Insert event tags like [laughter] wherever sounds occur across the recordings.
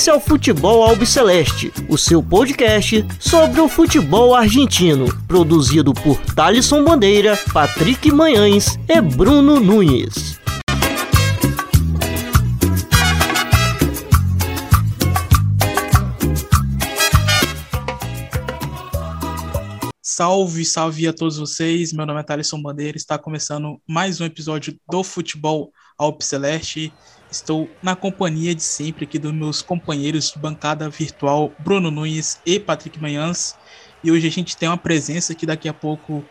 Esse é o Futebol Albiceleste, o seu podcast sobre o futebol argentino, produzido por Thalisson Bandeira, Patrick Manhães e Bruno Nunes. Salve, salve a todos vocês. Meu nome é Thalisson Bandeira. Está começando mais um episódio do Futebol Albiceleste. Estou na companhia de sempre aqui dos meus companheiros de bancada virtual, Bruno Nunes e Patrick Manhãs. E hoje a gente tem uma presença que daqui a pouco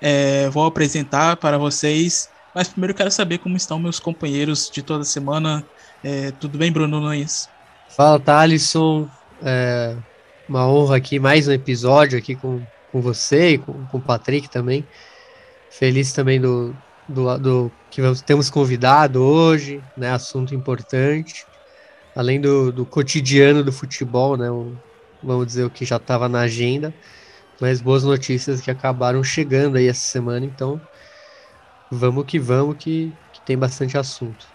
é, vou apresentar para vocês. Mas primeiro quero saber como estão meus companheiros de toda semana. É, tudo bem, Bruno Nunes? Fala, Thalisson. É uma honra aqui, mais um episódio aqui com, com você e com, com o Patrick também. Feliz também do, do, do que vamos, temos convidado hoje, né? Assunto importante. Além do, do cotidiano do futebol, né? O, vamos dizer o que já estava na agenda, mas boas notícias que acabaram chegando aí essa semana, então vamos que vamos que, que tem bastante assunto.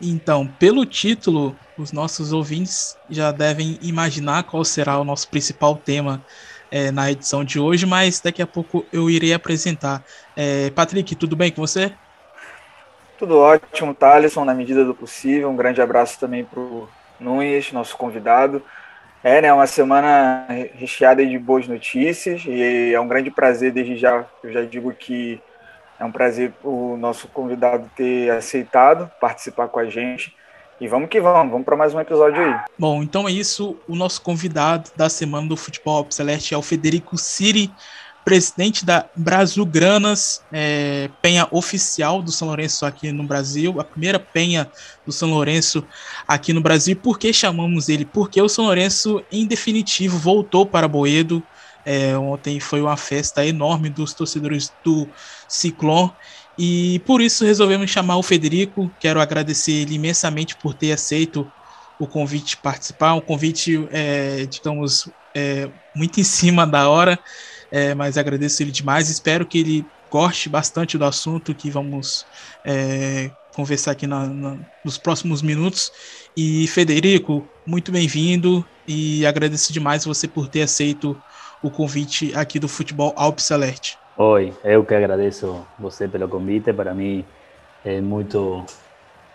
Então, pelo título, os nossos ouvintes já devem imaginar qual será o nosso principal tema é, na edição de hoje, mas daqui a pouco eu irei apresentar. É, Patrick, tudo bem com você? Tudo ótimo, Thaleson, na medida do possível. Um grande abraço também para o Nunes, nosso convidado. É, né, uma semana recheada de boas notícias e é um grande prazer desde já. Eu já digo que é um prazer o nosso convidado ter aceitado participar com a gente. E vamos que vamos, vamos para mais um episódio aí. Bom, então é isso. O nosso convidado da semana do Futebol Celeste é o Federico Siri, presidente da Brasilgranas, é, penha oficial do São Lourenço aqui no Brasil, a primeira penha do São Lourenço aqui no Brasil. Por que chamamos ele? Porque o São Lourenço, em definitivo, voltou para Boedo. É, ontem foi uma festa enorme dos torcedores do Ciclone e por isso resolvemos chamar o Federico. Quero agradecer ele imensamente por ter aceito o convite de participar, um convite, é, digamos, é, muito em cima da hora, é, mas agradeço ele demais. Espero que ele goste bastante do assunto que vamos é, conversar aqui na, na, nos próximos minutos. E Federico, muito bem-vindo e agradeço demais você por ter aceito o convite aqui do Futebol Alpes Celeste. Oi, eu que agradeço você pelo convite. Para mim é muito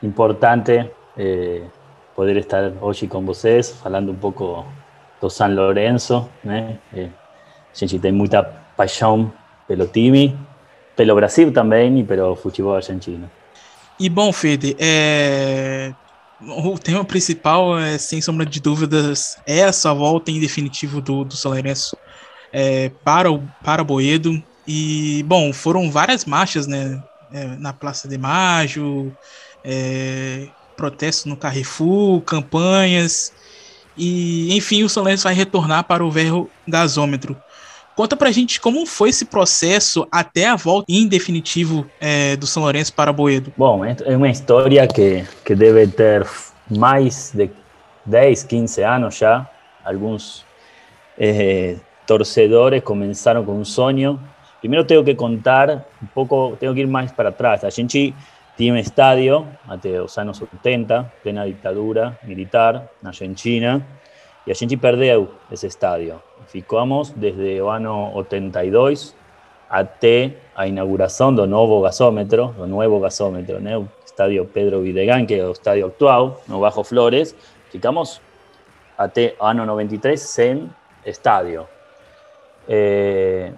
importante eh, poder estar hoje com vocês, falando um pouco do São Lourenço. Né? Eh, a gente tem muita paixão pelo time, pelo Brasil também e pelo futebol argentino. E bom, Fede, é... o tema principal, é, sem sombra de dúvidas, é essa volta em definitivo do, do São Lourenço é, para, o, para Boedo. E, bom, foram várias marchas, né? É, na Praça de Maio, é, protestos no Carrefour, campanhas. E, enfim, o São Lourenço vai retornar para o verro gasômetro. Conta pra gente como foi esse processo até a volta em definitivo é, do São Lourenço para Boedo. Bom, é uma história que, que deve ter mais de 10, 15 anos já. Alguns eh, torcedores comenzaram com um sonho Primero tengo que contar un poco, tengo que ir más para atrás. A gente tinha um estádio até os anos 80, plena ditadura militar na Argentina, e a gente perdeu esse estádio. Ficamos desde o ano 82 até a inauguração do novo gasômetro, do novo gasômetro, né? o estádio Pedro Videgan, que é o estádio atual, no Bajo Flores, ficamos até o ano 93 sem estádio. Eh,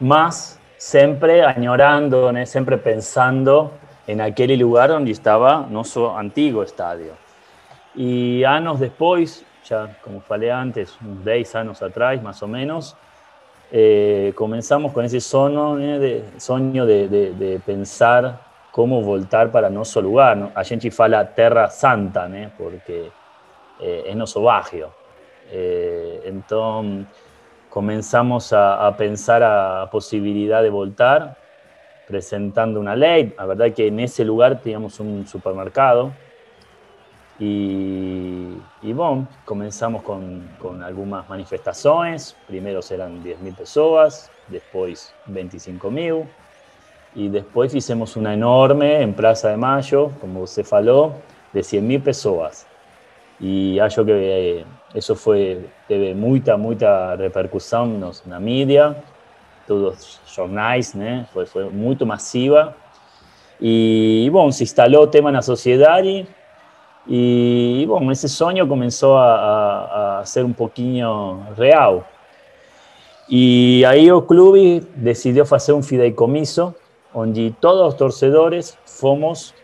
más siempre añorando, siempre pensando en aquel lugar donde estaba nuestro antiguo estadio. Y años después, ya como falei antes, unos 10 años atrás más o menos, eh, comenzamos con ese sueño, de, sueño de, pensar cómo voltar para nuestro lugar. A gente fala Terra Santa, porque eh, es nuestro barrio. Eh, entonces, comenzamos a, pensar a posibilidad de voltar, presentando una ley. La verdad que en ese lugar teníamos un supermercado y, bueno, comenzamos con, algunas manifestaciones. Primero eran 10.000 personas, después 25.000 y después hicimos una enorme en Plaza de Mayo, como se faló, de 100.000 personas. e acho que isso foi teve muita muita repercussão nos, na mídia todos os jornais né foi foi muito massiva e bom se instalou o tema na sociedade e bom esse sonho começou a, a, a ser um pouquinho real. E aí o clube decidiu fazer um fideicomiso onde todos os torcedores fomos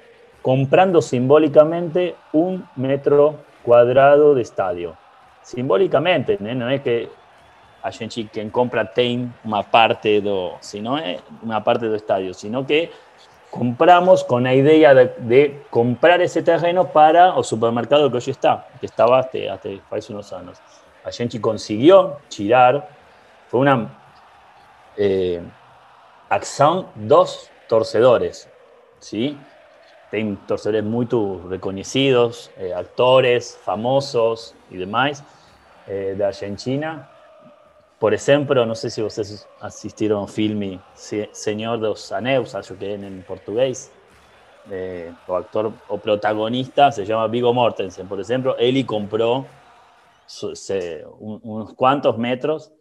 comprando simbólicamente un metro cuadrado de estadio. Simbólicamente, ¿no? no es que a gente quien compra tem una parte do, sino es una parte del estadio, sino que compramos con la idea de, comprar ese terreno para el supermercado que hoy está, que estaba hace unos años. A gente consiguió tirar, fue una eh, acción dos torcedores, ¿sí? tem torcedores muy reconocidos, eh, actores famosos y demás eh, de Argentina. Por ejemplo, no sé si ustedes asistieron al filme Señor dos Anéis, acho que en portugués. Eh, o actor o protagonista se llama Vigo Mortensen, por ejemplo, él y compró unos cuantos metros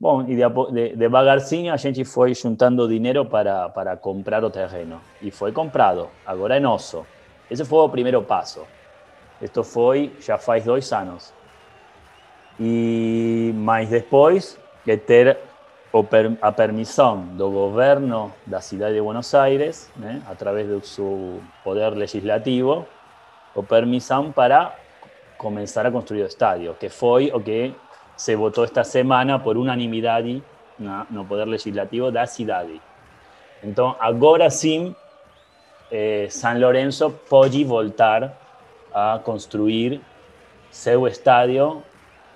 Bom, e de, devagarzinho a gente foi juntando dinheiro para, para comprar o terreno. E foi comprado, agora é nosso. Esse foi o primeiro passo. Isto foi já faz dois anos. E mas depois de ter a permissão do governo da cidade de Buenos Aires, né, através do seu poder legislativo, a permissão para começar a construir o estádio, que foi o que se votó esta semana por unanimidad no, no Poder Legislativo da cidade. Então, agora sim, eh, San Lorenzo pode voltar a construir seu estádio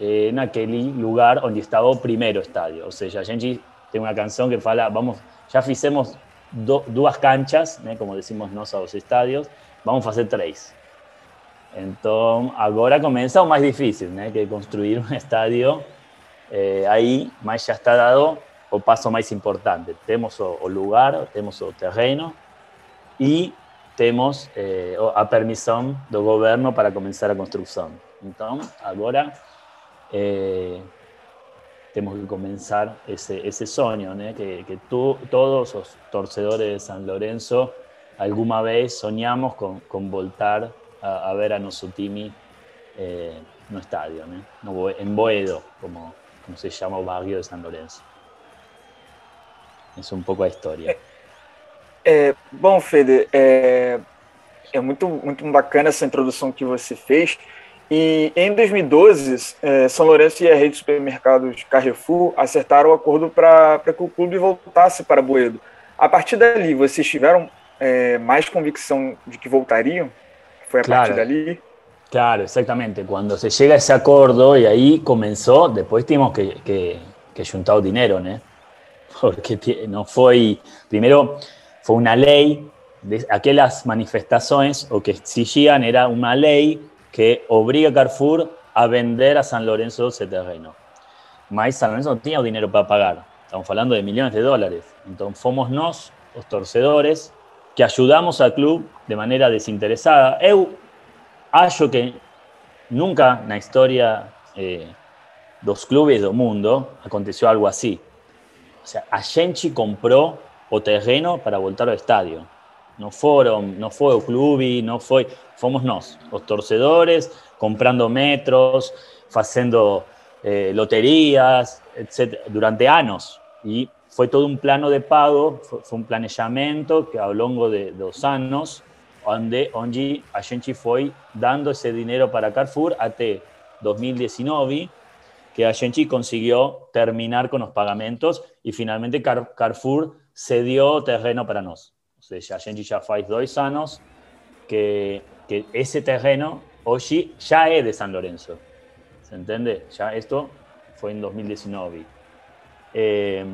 eh, naquele lugar onde estava o primeiro estádio. Ou seja, a gente tem uma canção que fala, vamos, já fizemos do, duas canchas, né, como decimos nós aos estádios, vamos fazer três. Entonces, ahora comienza lo más difícil, ¿no? que construir un estadio eh, ahí, más ya está dado o paso más importante. Tenemos o, lugar, tenemos o terreno y tenemos eh, a permisión del gobierno para comenzar la construcción. Entonces, ahora eh, tenemos que comenzar ese, ese sueño, ¿no? que, que todos los torcedores de San Lorenzo alguna vez soñamos con, con voltar a, ver a nuestro time eh, no estadio, en Boedo, como, como se llama el barrio de San Lorenzo. Es um pouco a história. É, é, bom, Fede, é, é muito, muito bacana essa introdução que você fez. E em 2012, é, São Lourenço e a rede de supermercados Carrefour acertaram o um acordo para que o clube voltasse para Boedo. A partir dali, vocês tiveram é, mais convicção de que voltariam? fue a claro, partir de allí. Claro, exactamente. Cuando se llega a ese acuerdo y ahí comenzó, después tuvimos que, que, que juntar dinero, ¿no? [laughs] Porque no fue, primero fue una ley, de aquellas manifestaciones o que exigían era una ley que obliga a Carrefour a vender a San Lorenzo ese terreno. Mas San Lorenzo no tenía dinero para pagar. Estamos hablando de millones de dólares. Entonces, fomos nos, los torcedores, que ayudamos al club de manera desinteresada. Eu acho que nunca na historia eh, dos clubes del mundo aconteció algo así. O sea, a compró o terreno para voltar al estadio. No fueron, no fue el club, no fue, fomos nos, los torcedores, comprando metros, haciendo eh, loterías, etc., durante años. Y fue todo un plano de pago, fue, un planejamiento que a lo largo de dos años, donde, donde a gente fue dando ese dinero para Carrefour hasta 2019, que a consiguió terminar con los pagamentos y finalmente Carrefour cedió terreno para nosotros. O sea, a gente ya hace dos años que, que ese terreno hoy ya es de San Lorenzo. ¿Se entiende? Ya esto fue en 2019. Eh,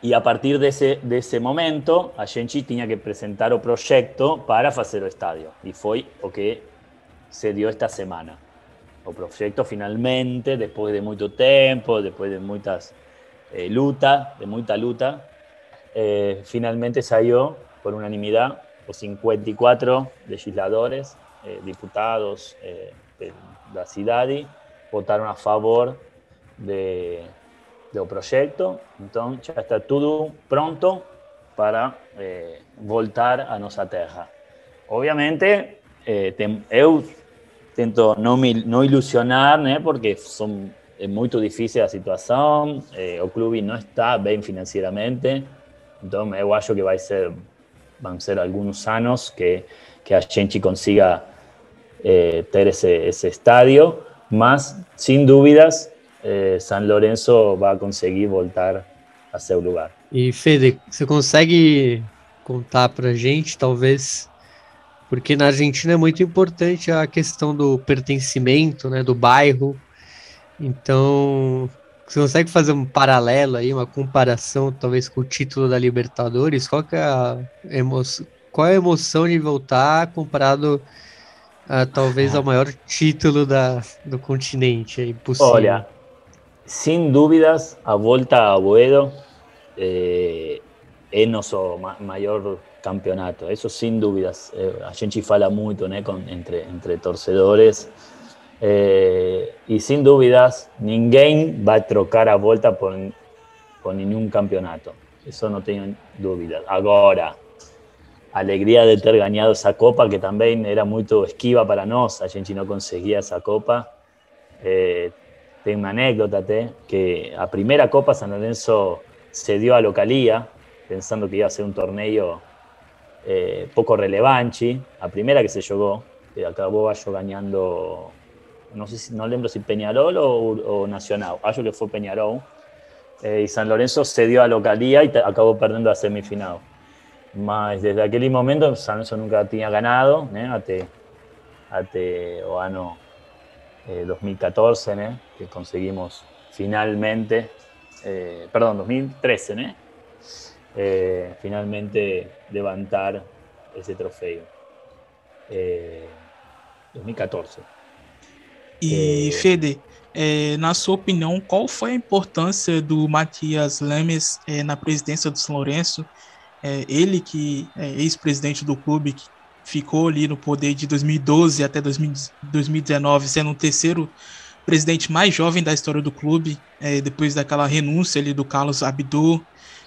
y a partir de ese, de ese momento, gente tenía que presentar o proyecto para hacer el estadio. Y fue lo que se dio esta semana. O proyecto finalmente, después de mucho tiempo, después de muchas eh, lutas, de mucha luta, eh, finalmente salió por unanimidad los 54 legisladores, eh, diputados, de, da cidade votaram a favor de, do projeto, então já está tudo pronto para eh, voltar à nossa terra. Obviamente, eh, tem, eu tento ilusionar, né, porque são, é muito difícil a situação, eh, o clube não está bem financeiramente, então eu acho que vai ser vão ser alguns anos que, que a gente consiga eh, ter esse, esse estádio, mas sem dúvidas eh, San Lorenzo vai conseguir voltar a seu lugar. E Fede, você consegue contar para gente, talvez porque na Argentina é muito importante a questão do pertencimento, né, do bairro. Então, você consegue fazer um paralelo aí, uma comparação, talvez com o título da Libertadores? Qual que é a emoção, qual é a emoção de voltar comparado a, talvez ao maior título da, do continente? É impossível. Olha, sem dúvidas, a volta a Boedo eh, é nosso maior campeonato, eso sin dudas. Eh, a gente fala muito né, con, entre, entre torcedores eh, e sem dúvidas ninguém vai trocar a volta por, por nenhum campeonato. Isso não tenho dúvidas. Agora, a alegria de ter ganhado essa Copa, que também era muito esquiva para nós, a gente não conseguia essa Copa. Eh, tem uma anécdota até, que a primeira Copa San Lorenzo cedió a localía, pensando que iba a ser un torneo eh, poco relevante. A primera que se jugó, acabó yo ganando, no sé si, no lembro si Peñarol o, o Nacional, acho que fue Peñarol. Eh, y San Lorenzo cedió a localía y acabó perdiendo a semifinal. Mas desde aquel momento San Lorenzo nunca tenía ganado, ¿eh? hasta, o ano eh, 2014, ¿eh? que conseguimos finalmente, perdón, 2013, ¿eh? eh, finalmente levantar esse troféu. É, 2014. E, é... Fede, é, na sua opinião, qual foi a importância do Matias Lemes é, na presidência do São Lourenço? É, ele que é ex-presidente do clube, que ficou ali no poder de 2012 até 2019, sendo o terceiro presidente mais jovem da história do clube, é, depois daquela renúncia ali do Carlos Abdu,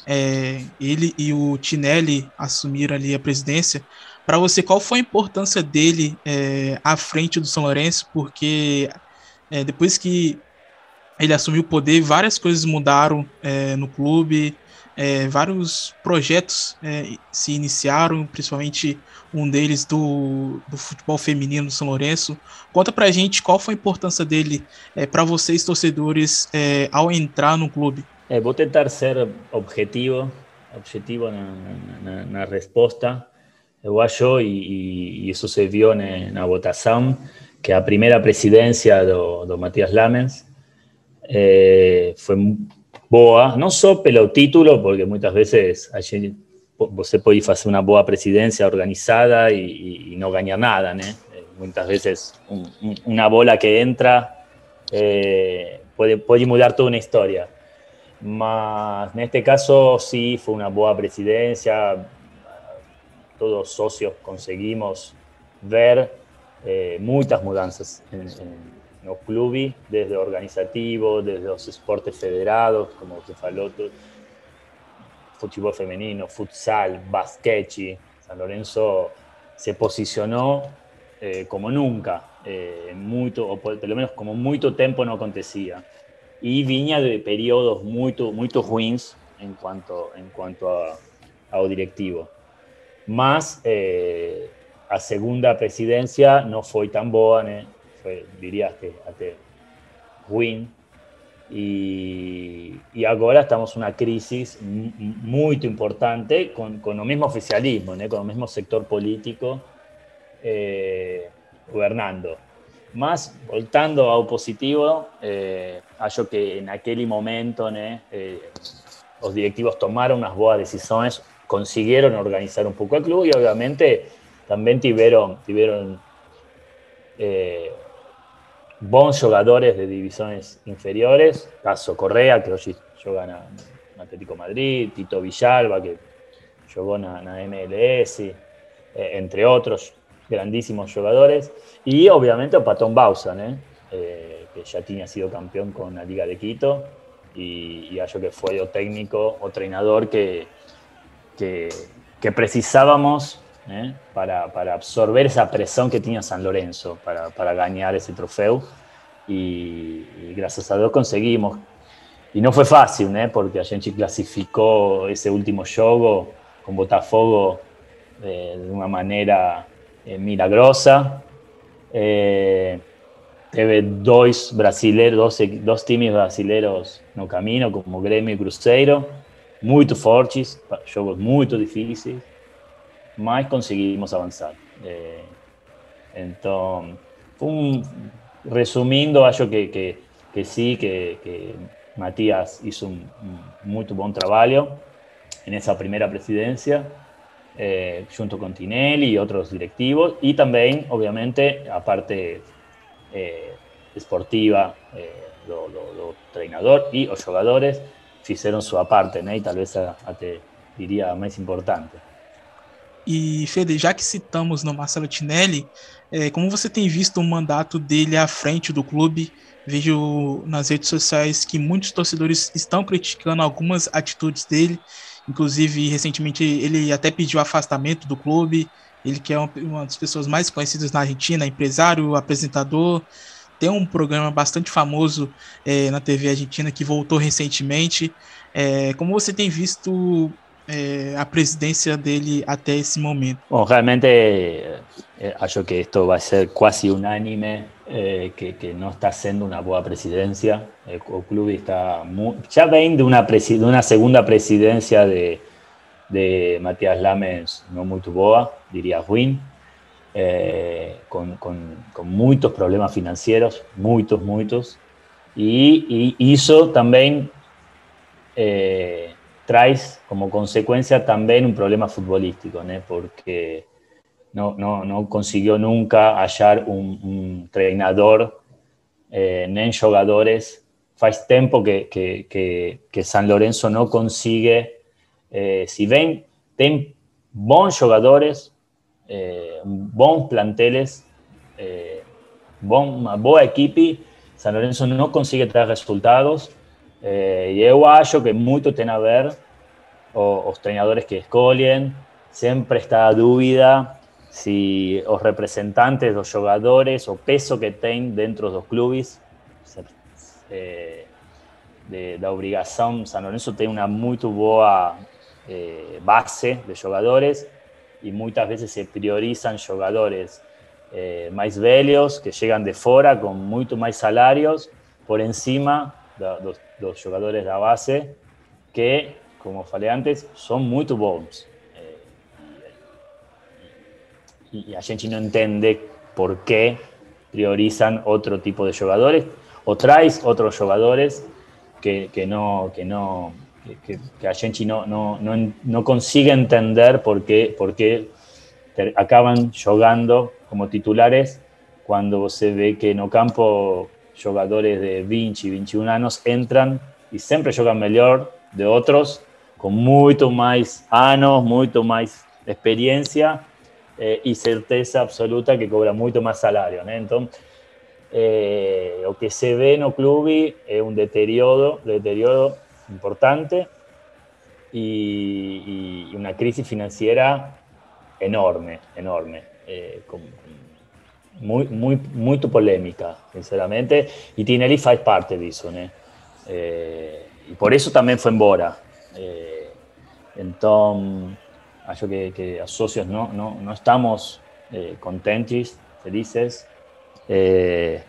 é, ele e o Tinelli assumiram ali a presidência. Para você, qual foi a importância dele é, à frente do São Lourenço? Porque é, depois que ele assumiu o poder, várias coisas mudaram é, no clube, é, vários projetos é, se iniciaram, principalmente um deles do, do futebol feminino do São Lourenço. Conta pra gente qual foi a importância dele para vocês, torcedores, ao entrar no clube. Vou tentar ser objetivo, objetivo na, na, na resposta. Acho, e, e, isso se viu na, na votação, que a primeira presidência do, do Matias Lamens eh, foi boa, não só pelo título, porque muitas vezes a gente, você pode fazer uma boa presidência organizada e, e não ganhar nada, né? Muitas vezes um, um, uma bola que entra eh, pode, pode mudar toda uma história. Mas en este caso sí fue una buena presidencia, todos socios conseguimos ver eh, muchas mudanzas en, los clubes, desde organizativo, desde los esportes federados, como se faló, fútbol femenino, futsal, basquete. San Lorenzo se posicionó eh, como nunca, eh, o por lo menos como mucho tiempo no acontecía y vinha de periodos muy muito ruins en cuanto, en cuanto a, ao directivo. Mas eh, a segunda presidencia no fue tan boa, né? Foi, diria até, até ruim. E, e agora estamos una crisis muy importante con, con el mismo oficialismo, né? con el mismo sector político eh, gobernando. Mas, voltando ao positivo, eh, acho que en aquel momento né, eh, os directivos tomaram umas boas decisões, conseguiram organizar um pouco o clube e, obviamente, também tiveram, tiveram eh, bons jogadores de divisões inferiores, caso Correa, que joga na, no Atlético Madrid, Tito Villalba, que jogou na, na MLS, eh, entre outros grandísimos jugadores. Y obviamente Patón Bausa, eh, que ya tenía sido campeón con la Liga de Quito. Y, y yo que fue o técnico o entrenador que, que, que precisábamos ¿eh? para, para, absorber esa presión que tenía San Lorenzo para, para ganar ese trofeo. Y, y, gracias a Dios conseguimos. Y no fue fácil, ¿eh? porque a gente clasificó ese último juego con Botafogo eh, de una manera eh, milagrosa. Eh, teve dos brasileiros, dos, dos times brasileiros no caminho, como Grêmio e Cruzeiro, muito fortes, jogos muito difíceis, mas conseguimos avançar. É, então, um, que, que, que sim, que, que Matias hizo un, un, muito bom trabalho nessa primeira presidência, eh, junto con Tinelli y otros directivos, y también, obviamente, a parte eh, esportiva, eh, treinador y los jugadores fizeram sua parte, né? E talvez até diria mais importante. E Fede, já que citamos no Marcelo Tinelli, é, como você tem visto o mandato dele à frente do clube? Vejo nas redes sociais que muitos torcedores estão criticando algumas atitudes dele. Inclusive, recentemente ele até pediu afastamento do clube. Ele que é uma das pessoas mais conhecidas na Argentina, empresário, apresentador, tem um programa bastante famoso é, na TV argentina que voltou recentemente. É, como você tem visto é, a presidência dele até esse momento? Bom, realmente acho que isto vai ser quase unânime eh, que, que, no está haciendo una buena presidencia. El, club está muy, ya ven de una, de una segunda presidencia de, de Matías Lames no muy boa, diría Win, eh, con, con, con, muchos problemas financieros, muchos, muchos, y, y hizo también, eh, trae como consecuencia también un problema futbolístico, ¿no? porque no, no, no consiguió nunca hallar un, un treinador eh, nem jogadores. Faz tempo que, que, que, que San Lorenzo no consigue, eh, si ven, tem bons jogadores, eh, bons planteles, eh, boa equipe, San Lorenzo no consigue traer resultados. Eh, e eu acho que muito tem a ver os, os treinadores que escolhem, sempre está a dúvida si los representantes los jugadores o peso que tienen dentro de los clubes eh, de la obligación San Lorenzo tiene una muy buena eh, base de jugadores y muchas veces se priorizan jugadores eh, más velhos que llegan de fuera con mucho más salarios por encima de los, los jugadores de la base que, como falei antes, son muy buenos. y a gente no entiende por qué priorizan otro tipo de jugadores o traes otros jugadores que, que no, que no, que, que no, no, no, no, consigue entender por qué, por qué acaban jugando como titulares cuando se ve que no campo jugadores de 20 y 21 años entran y siempre juegan mejor de otros con mucho más años, mucho más experiencia eh, y certeza absoluta que cobra mucho más salario. Entonces, eh, lo que se ve en el club es un deterioro, deterioro importante y, y, una crisis financiera enorme, enorme, eh, con, muy, muy, muy polémica, sinceramente, y Tinelli faz parte de eso. ¿no? Eh, y por eso también fue en Bora. Eh, entonces, acho que, que a socios no, no, no estamos eh, contentes, felices. Eh,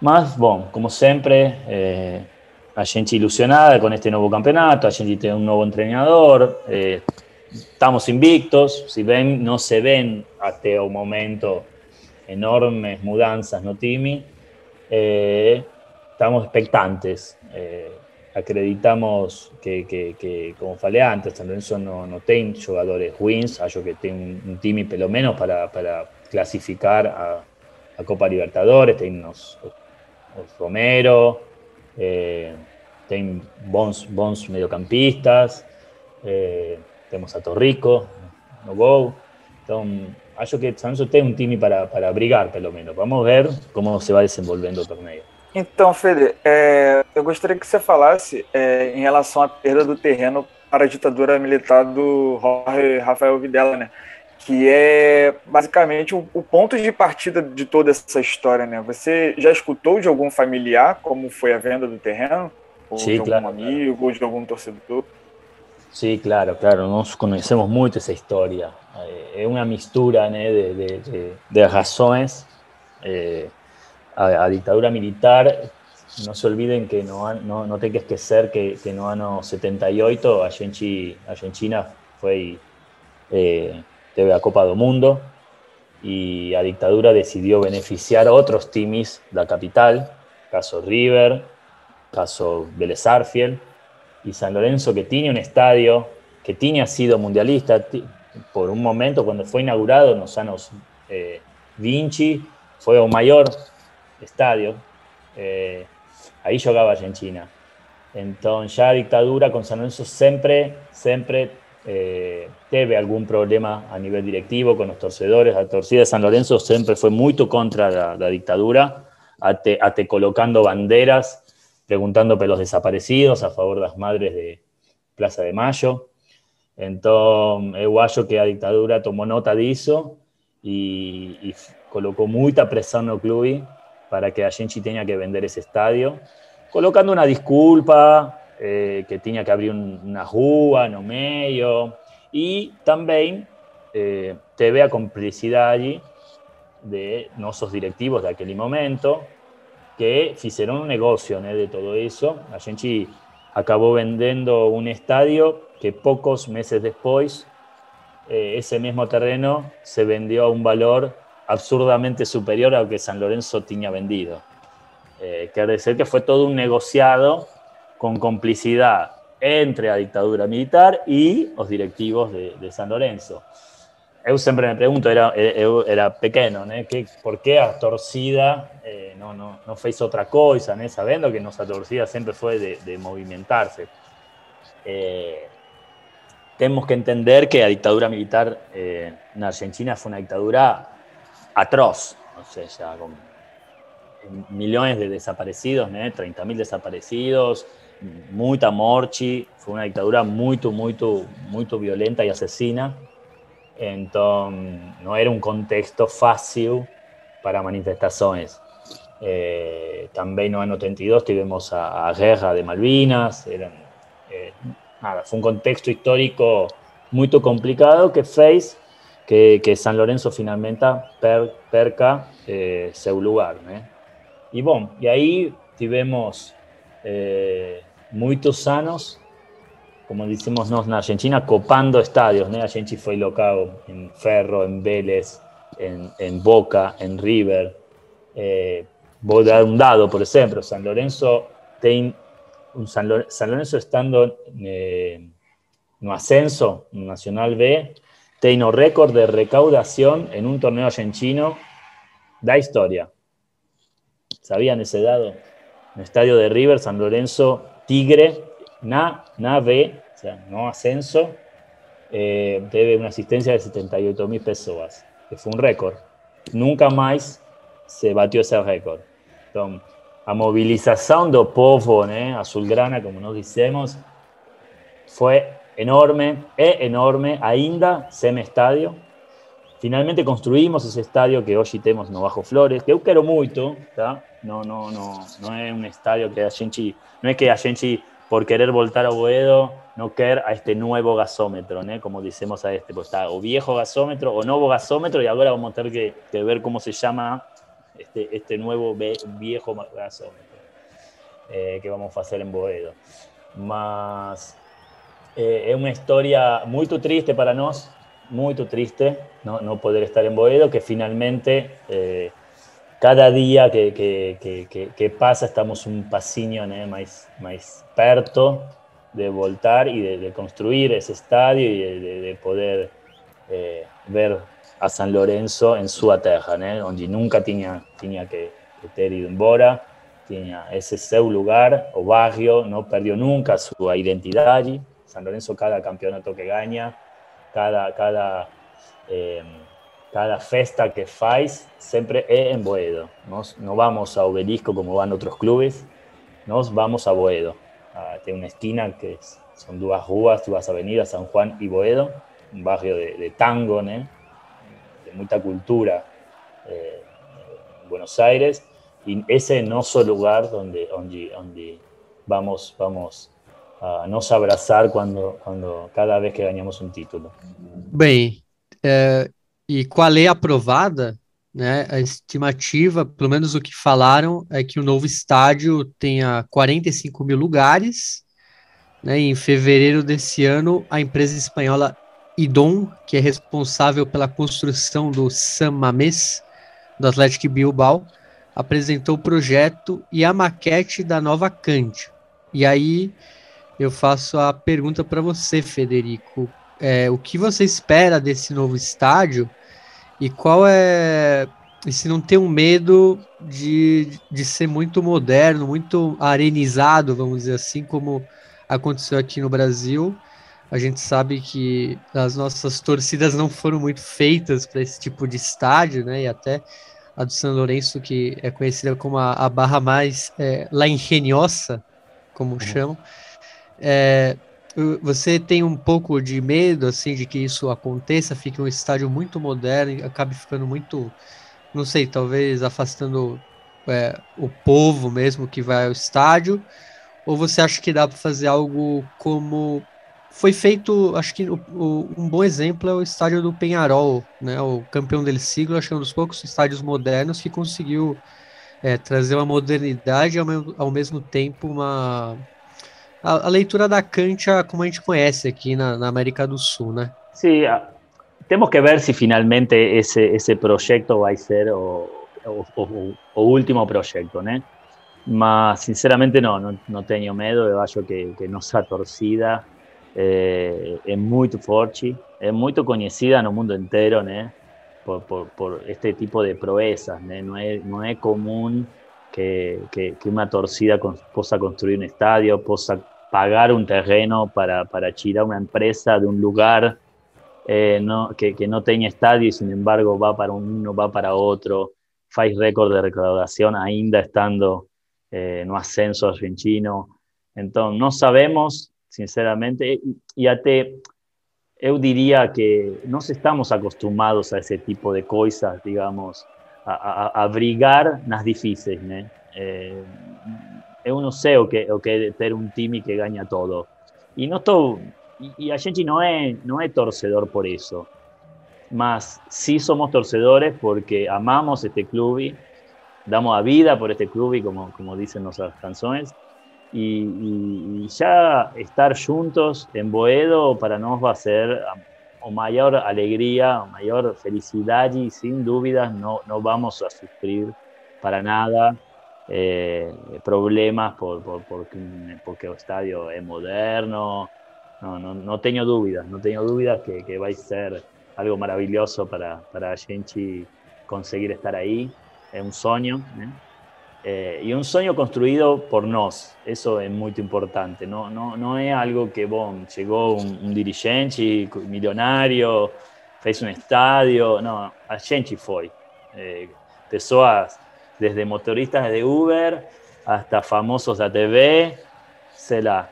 mas, bom, como sempre, eh, a gente ilusionada com este novo campeonato, a gente tem um novo treinador, eh, estamos invictos, si bem não se ven até o momento enormes mudanças no time, eh, estamos expectantes. Eh, acreditamos que, que, que, como falei antes, San Lorenzo no, no tem jugadores wins, acho que tem un, un time pelo menos para, para clasificar a, a Copa Libertadores, tem os, os Romero, eh, tem bons, bons mediocampistas, eh, temos a Torrico, no Gol, então acho que San Lorenzo tem um time para, para brigar, pelo menos. Vamos ver como se vai desenvolvendo o torneio. Então, Fede, é, eu gostaria que você falasse é, em relação à perda do terreno para a ditadura militar do Jorge Rafael Videla, né? Que é basicamente o, o, ponto de partida de toda essa história, né? Você já escutou de algum familiar como foi a venda do terreno? Ou de claro, algum amigo, claro. ou de algum torcedor? Sim, claro, claro, nós conhecemos muito essa história. É uma mistura né, de, de, de, de razões. É, a, a, ditadura militar, no se olviden que no, no, no tem que esquecer que, que no ano 78 a gente, a Argentina foi, eh, teve a Copa do Mundo. Y a dictadura decidió beneficiar a otros timis da capital, caso River, caso Vélez Arfiel, y San Lorenzo que tiene un estadio que tiene sido mundialista. Por un momento cuando fue inaugurado en los años eh, Vinci, fue un mayor estadio, eh, ahí jugaba Argentina. Entonces, ya dictadura con San Lorenzo siempre, siempre eh, teve algún problema a nivel directivo con los torcedores. La torcida de San Lorenzo siempre fue muy contra la, la dictadura, ate, ate, colocando banderas, preguntando por los desaparecidos a favor de las madres de Plaza de Mayo. Entonces, eu acho que a dictadura tomó nota de eso y, y colocó mucha presión el club para que a gente tenga que vender ese estadio, colocando una disculpa, eh, que tenía que abrir una rua no medio, y también eh, teve a complicidad allí de nuestros directivos de aquel momento, que hicieron un negocio de todo eso. A gente acabó vendiendo un estadio que pocos meses después, eh, ese mismo terreno se vendió a un valor absurdamente superior a lo que San Lorenzo tenía vendido. Eh, quiere decir que fue todo un negociado con complicidad entre la dictadura militar y los directivos de, de San Lorenzo. Eu siempre me pregunto, era, eu era pequeño, ¿no? ¿Qué, ¿por qué a torcida eh, no, no, no fez otra cosa, ¿no? sabiendo que nuestra torcida siempre fue de, de movimentarse? Eh, tenemos que entender que la dictadura militar eh, en Argentina fue una dictadura atroz, o sea, ya con millones de desaparecidos, ¿no? 30.000 desaparecidos, mucha morchi, fue una dictadura muy, muy, muy violenta y asesina. Entonces, no era un contexto fácil para manifestaciones. Eh, también en el año 82 tuvimos a, a guerra de Malvinas, eran, eh, nada, fue un contexto histórico muy complicado que fez que, que San Lorenzo finalmente per, perca eh, su lugar. ¿no? Y bueno, y ahí tuvimos eh, muchos años, como decimos nos en Argentina, copando estadios. ¿no? A gente fue locado en Ferro, en Vélez, en, Boca, en River. Eh, voy a dar un dado, por ejemplo, San Lorenzo San, Lorenzo, estando eh, no ascenso, Nacional B, tiene un récord de recaudación en un torneo argentino da historia. ¿Sabían ese dado? En estadio de River, San Lorenzo, Tigre, na, na B, o sea, no ascenso, eh, debe una asistencia de 78 mil pesos, que fue un récord. Nunca más se batió ese récord. Entonces, a movilización do povo né, azulgrana, como nos dicemos, foi enorme, é enorme, ainda sem estádio. Finalmente construímos esse estádio que hoje temos no Bajo Flores, que eu quero muito, tá? Não, não, não, não é um estádio que a gente, não é que a gente por querer voltar ao Boedo não quer a este novo gasômetro, né? Como dizemos a este, pues está o viejo gasômetro, o novo gasômetro, e agora vamos ter que, que ver como se chama este, este nuevo viejo gasómetro eh, que vamos a hacer en Boedo. Mas eh, es una historia muy triste para nosotros, muy triste no, no, poder estar en Boedo, que finalmente eh, cada día que, pasa estamos un pasiño ¿no? más, más perto de voltar y de, construir ese estadio y de, de poder eh, ver a San Lorenzo en su terra, né? donde nunca tinha, tinha que, ter ido embora, tinha esse seu lugar, o barrio, não perdeu nunca sua identidade. San Lorenzo, cada campeonato que ganha, cada, cada, eh, cada festa que faz siempre es en Boedo. Nos, no vamos a Obelisco como van otros clubes, nos vamos a Boedo. Ah, tiene una esquina que son dos ruas, dos avenidas, San Juan y Boedo, un barrio de, tango, de mucha cultura eh, en Buenos Aires. Y ese no es el lugar donde, donde, donde vamos, vamos a nos abraçar quando, quando cada vez que ganhamos um título. Bem, é, e com a lei aprovada, né, a estimativa, pelo menos o que falaram, é que o novo estádio tenha 45 mil lugares. Né, em fevereiro desse ano, a empresa espanhola Idom, que é responsável pela construção do San Mamés, do Atlético Bilbao, apresentou o projeto e a maquete da nova Cante. E aí eu faço a pergunta para você, Federico. É, o que você espera desse novo estádio e qual é. E se não tem um medo de, de ser muito moderno, muito arenizado, vamos dizer assim, como aconteceu aqui no Brasil. A gente sabe que as nossas torcidas não foram muito feitas para esse tipo de estádio, né? E até a do São Lourenço, que é conhecida como a, a barra mais é, la ingeniosa, como uhum. chamam. É, você tem um pouco de medo assim de que isso aconteça, fique um estádio muito moderno e acabe ficando muito, não sei, talvez afastando é, o povo mesmo que vai ao estádio? Ou você acha que dá para fazer algo como foi feito? Acho que o, o, um bom exemplo é o estádio do Penharol, né? O campeão dele siglo, acho que é um dos poucos estádios modernos que conseguiu é, trazer uma modernidade ao, ao mesmo tempo uma a, a, leitura da Cancha como a gente conhece aqui na, na América do Sul, né? Sí, temos que ver se finalmente esse esse projeto vai ser o, o, o, o último projeto, né? Mas, sinceramente, não, não, não tenho medo. Eu acho que, que nossa torcida é, é muito forte, é muito conhecida no mundo inteiro, né? Por, por, por este tipo de proezas, né? Não é, não é comum que, que, que uma torcida possa construir um estádio, possa pagar un terreno para, para a una empresa de un lugar eh, no, que, que, no tenga estadio y sin embargo va para uno, va para otro, faz récord de recaudación ainda estando eh, no ascenso argentino. Entonces, no sabemos, sinceramente, y até yo diría que no estamos acostumbrados a ese tipo de cosas, digamos, a, a, a brigar las difíciles. Eh, eu não sei o que, o que é ter um time que ganha todo. E não estou e, e a gente não é não é torcedor por isso, mas sim somos torcedores porque amamos este clube, damos a vida por este clube, como como dicen nossas canções. E, e, e já estar juntos em Boedo para nós vai ser a, a maior alegria, a maior felicidade e sem dúvidas não, não vamos a sofrer para nada eh, problemas por, por, porque, porque el estadio es moderno. No, no, no tengo dudas, no tengo dudas que, que va a ser algo maravilloso para, para Genchi conseguir estar ahí. Es un sueño. ¿eh? Eh, y un sueño construido por nos, eso es muy importante. No, no, no es algo que bon, llegó un, un dirigente millonario, fez un estadio. No, a Genchi fue. Eh, pessoas desde motoristas de Uber hasta famosos de TV, se la,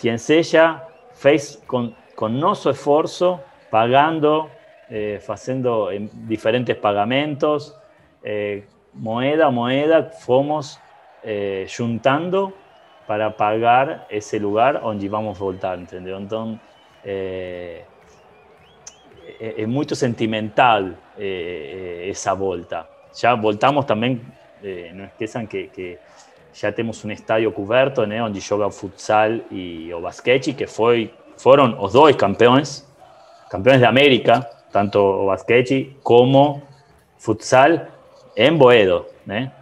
quien sea, fez con, con nuestro esfuerzo, pagando, eh, haciendo diferentes pagamentos, eh, moeda a moeda, fomos eh, juntando para pagar ese lugar donde vamos voltar. Entonces, eh, es muy sentimental esa vuelta. Ya voltamos también, eh, no esqueçam que, que ya tenemos un estadio cubierto, né, onde joga futsal y o basquete, que foi, foram os dois campeões, campeões de América, tanto o basquete como futsal en Boedo. Né?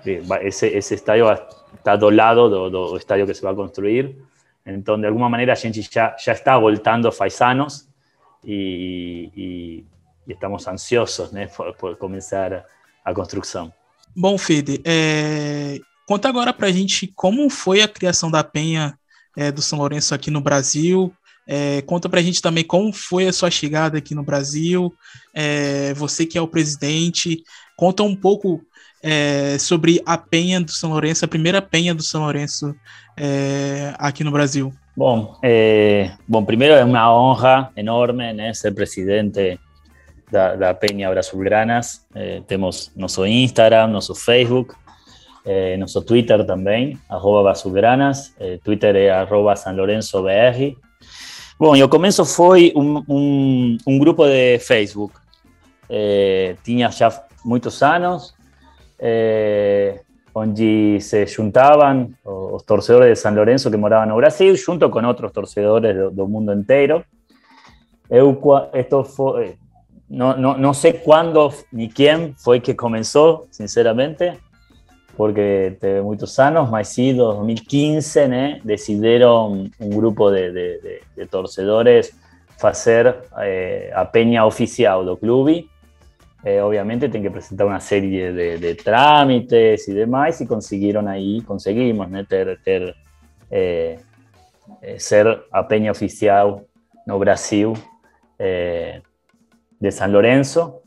Ese, ese estadio está do lado do, do que se va a construir. Entonces, de alguna manera, a gente ya, ya está voltando faisanos y, y, y estamos ansiosos por, por a construção. Bom, Fede, é... conta agora para a gente como foi a criação da Penha é, do São Lourenço aqui no Brasil, É, conta pra gente também como foi a sua chegada aqui no Brasil, é, você que é o presidente, conta um pouco é, sobre a penha do São Lourenço, a primeira penha do São Lourenço é, aqui no Brasil. Bom, bom, primeiro é uma honra enorme né, ser presidente da, da Penha Brasilgranas. Eh, temos nosso Instagram, nosso Facebook, eh, Twitter também, arroba Brasilgranas. Eh, Twitter é arroba San Lorenzo BR. Bom, e o grupo de Facebook. Eh, tinha já muitos anos, eh, onde se juntaban os torcedores de San Lorenzo que moraban no Brasil, junto con otros torcedores do, do mundo inteiro. Eu, esto foi, no, no, no sé cuándo ni quién fue que comenzó, sinceramente, porque teve muitos anos, mas sí, 2015, né, decidiram um grupo de, de, torcedores fazer eh, a peña oficial do clube eh, obviamente tienen que presentar una serie de, de, trámites y demás y consiguieron ahí, conseguimos né, ter, ter eh, eh, ser a peña oficial no Brasil eh, de San Lorenzo.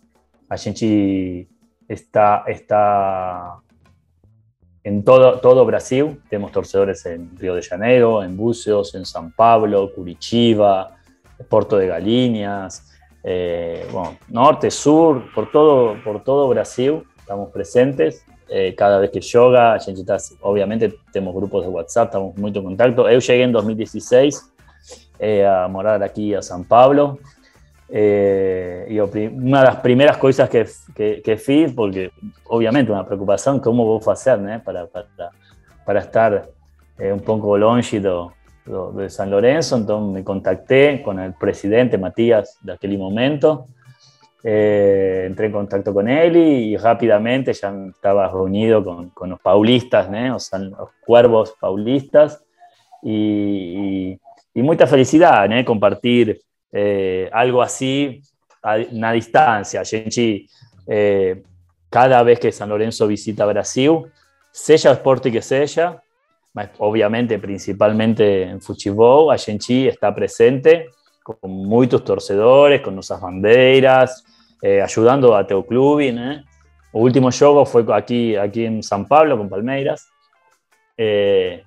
A está, está en todo, todo Brasil, tenemos torcedores en Río de Janeiro, en Bucios, en San Pablo, Curitiba, Porto de Galinas, eh, bueno, norte, sur, por todo, por todo Brasil estamos presentes. Eh, cada vez que yoga, a gente está, obviamente tenemos grupos de WhatsApp, estamos muy en contacto. Yo llegué en 2016 eh, a morar aquí a San Pablo. Eh, y una de las primeras cosas que, que, que fiz, porque obviamente una preocupación, ¿cómo voy a hacer né, para, para, para estar eh, un poco longe de San Lorenzo, entonces me contacté con el presidente Matías de aquel momento, eh, entré en contacto con él y, rápidamente ya estaba reunido con, con los paulistas, ¿no? o sea, los cuervos paulistas, y, y, mucha felicidad ¿no? compartir eh, algo así a una distancia. Gente, eh, cada vez que San Lorenzo visita Brasil, sea Sporting que sea, obviamente principalmente en futebol, a gente está presente con muchos torcedores, con nuestras banderas, eh, ayudando a teu clube, El último juego fue aquí, aquí en San Pablo con Palmeiras. Eh,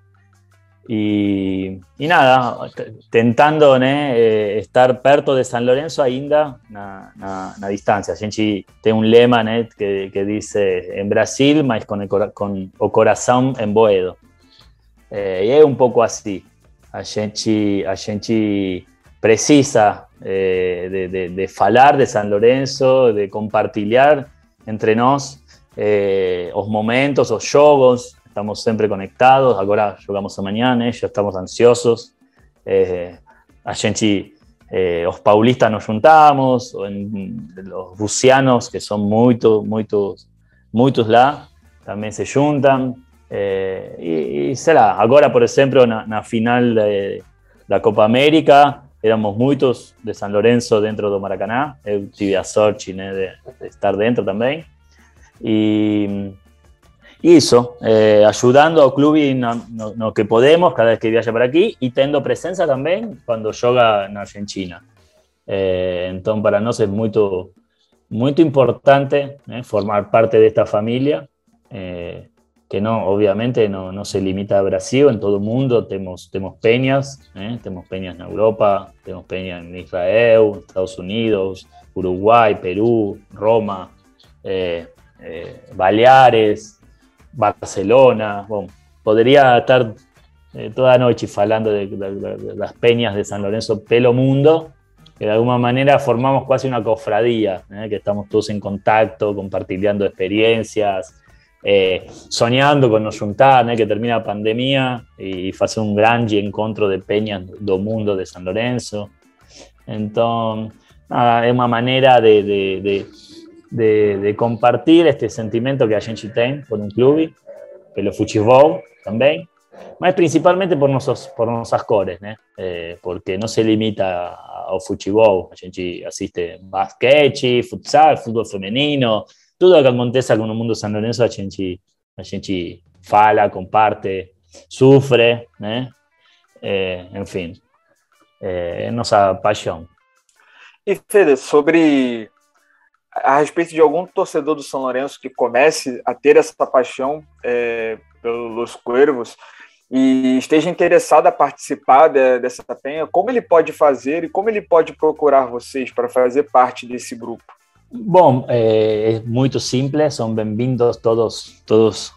y, y, nada, tentando eh, estar perto de San Lorenzo ainda na, na, na distancia. A gente tem um lema né, que, que dice en Brasil, mas con, el, con o coração en Boedo. É, e é um pouco assim. A gente, a gente precisa é, de, de, de, falar de São Lourenço, de compartilhar entre nós é, os momentos, os jogos. Estamos sempre conectados. Agora jogamos amanhã, né? já estamos ansiosos. É, a gente, é, os paulistas nos juntamos, os bucianos, que são muito, muitos, muitos lá, também se juntam. Eh, será, agora, por exemplo, na, na final da Copa América, éramos muitos de San Lorenzo dentro do Maracaná, eu tive a sorte de, de, estar dentro também. E, isso, eh, ajudando ao clube no, no, no, que podemos cada vez que viaja por aqui e tendo presença também quando joga na Argentina. Eh, então, para nós é muito, muito importante né, formar parte desta família. Eh, que no, obviamente no, no, se limita a Brasil, en todo el mundo tenemos, tenemos peñas, ¿eh? tenemos peñas en Europa, tenemos peñas en Israel, Estados Unidos, Uruguay, Perú, Roma, eh, eh, Baleares, Barcelona. Bueno, podría estar eh, toda noche hablando de, de, de, las peñas de San Lorenzo pelo mundo, que de alguna manera formamos casi una cofradía, ¿eh? que estamos todos en contacto, compartiendo experiencias, eh, soñando con nos juntar, que termina la pandemia y hacer un gran encuentro de peñas do mundo de San Lorenzo. Entonces, nada, es una manera de, de, de, compartir este sentimiento que a gente tem por un club, pelo futebol también, mas principalmente por, nossas, por nuestras cores, eh, porque no se limita ao futebol, a gente assiste basquete, futsal, fútbol femenino, tudo que acontece com o mundo San Lorenzo, a gente, a gente fala, comparte, sofre, né? É, enfim. é, nossa paixão. E Fede, sobre a respeito de algum torcedor do São Lourenço que comece a ter essa paixão é, pelos Cuervos e esteja interessado a participar de, dessa penha, como ele pode fazer e como ele pode procurar vocês para fazer parte desse grupo? Bom, é, é muito simples, são bem-vindos todos, todos,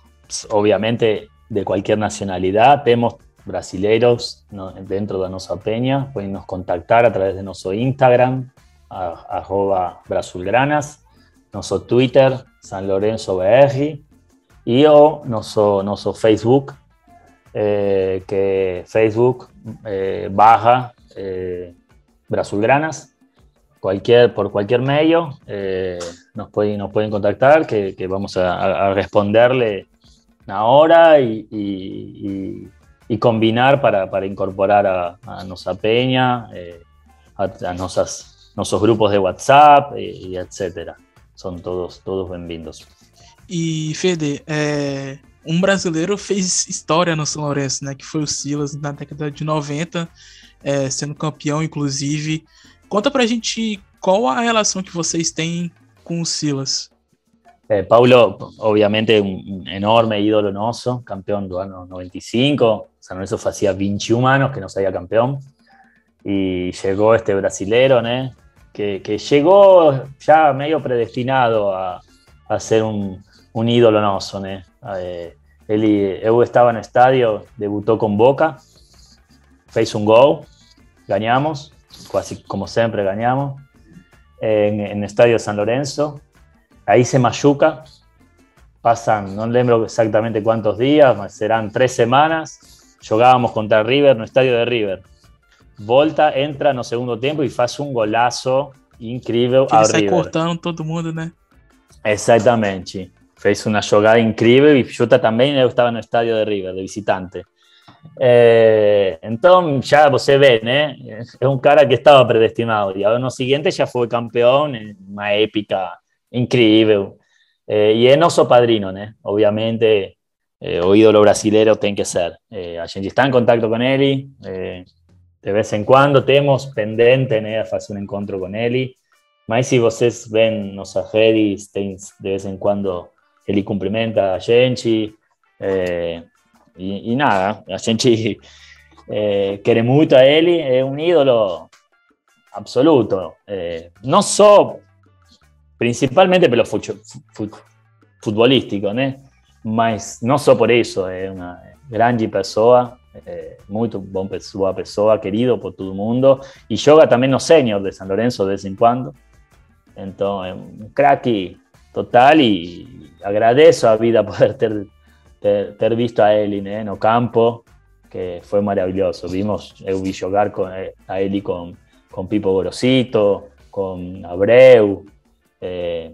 obviamente, de qualquer nacionalidade. Temos brasileiros dentro da nossa penha, podem nos contactar através de nosso Instagram, arroba Brasulgranas, nosso Twitter, San Lorenzo BR, y o nosso Facebook, eh, que Facebook eh, baja eh, Brasulgranas, cualquier, por cualquier medio eh, nos, pueden, contactar, que, vamos a, a, responderle ahora y, combinar para, incorporar a, a peña, a, a nuestras nuestros grupos de WhatsApp e, etc. São todos, todos bem-vindos. E, Fede, é, um brasileiro fez história no São Lourenço, né? Que foi o Silas na década de 90, é, sendo campeão, inclusive. Conta pra gente qual a relação que vocês têm com o Silas. É, Paulo, obviamente, um enorme ídolo nosso, campeão do ano 95. São Lourenço fazia 21 anos que não saía campeão. Y llegó este brasilero, ¿no? Que, llegó ya medio predestinado a, a ser un, ídolo noso. ¿no? Eh, él, estaba en el estadio, debutó con Boca, fez un gol, ganamos, casi como siempre ganamos, en, en el estadio San Lorenzo. Ahí se machuca, pasan, no lembro exactamente cuántos días, serán tres semanas. Jugábamos contra River, no estadio de River volta, entra no segundo tempo e faz um golaço incrível que ao sai River. cortando todo mundo, né? Exatamente. Fez uma jogada incrível e chuta também. Eu estava no estádio de River, de visitante. É, então, já você vê, né? É um cara que estava predestinado. E ano seguinte já foi campeão, uma épica incrível. É, e é nosso padrino, né? Obviamente, é, o ídolo brasileiro tem que ser. A gente está em contato com ele. De vez em quando temos pendente né, a fazer um encontro com ele, mas se vocês veem nossas redes, de vez em quando ele cumprimenta a gente, é, e, e, nada, a gente [laughs] é, quer muito a ele, é um ídolo absoluto, é, não só, principalmente pelo fut, fut, futebolístico, né? mas não só por isso, é uma grande pessoa, eh, muy buena pessoa, pessoa, querido por todo el mundo. Y yoga también no senior de San Lorenzo de vez en cuando. Entonces, un crack total y agradezco a vida poder ter, ter, ter visto a él en no campo, que fue maravilloso. Vimos, eu vi jogar con, eh, a él con, con Pipo Gorosito, con Abreu, eh,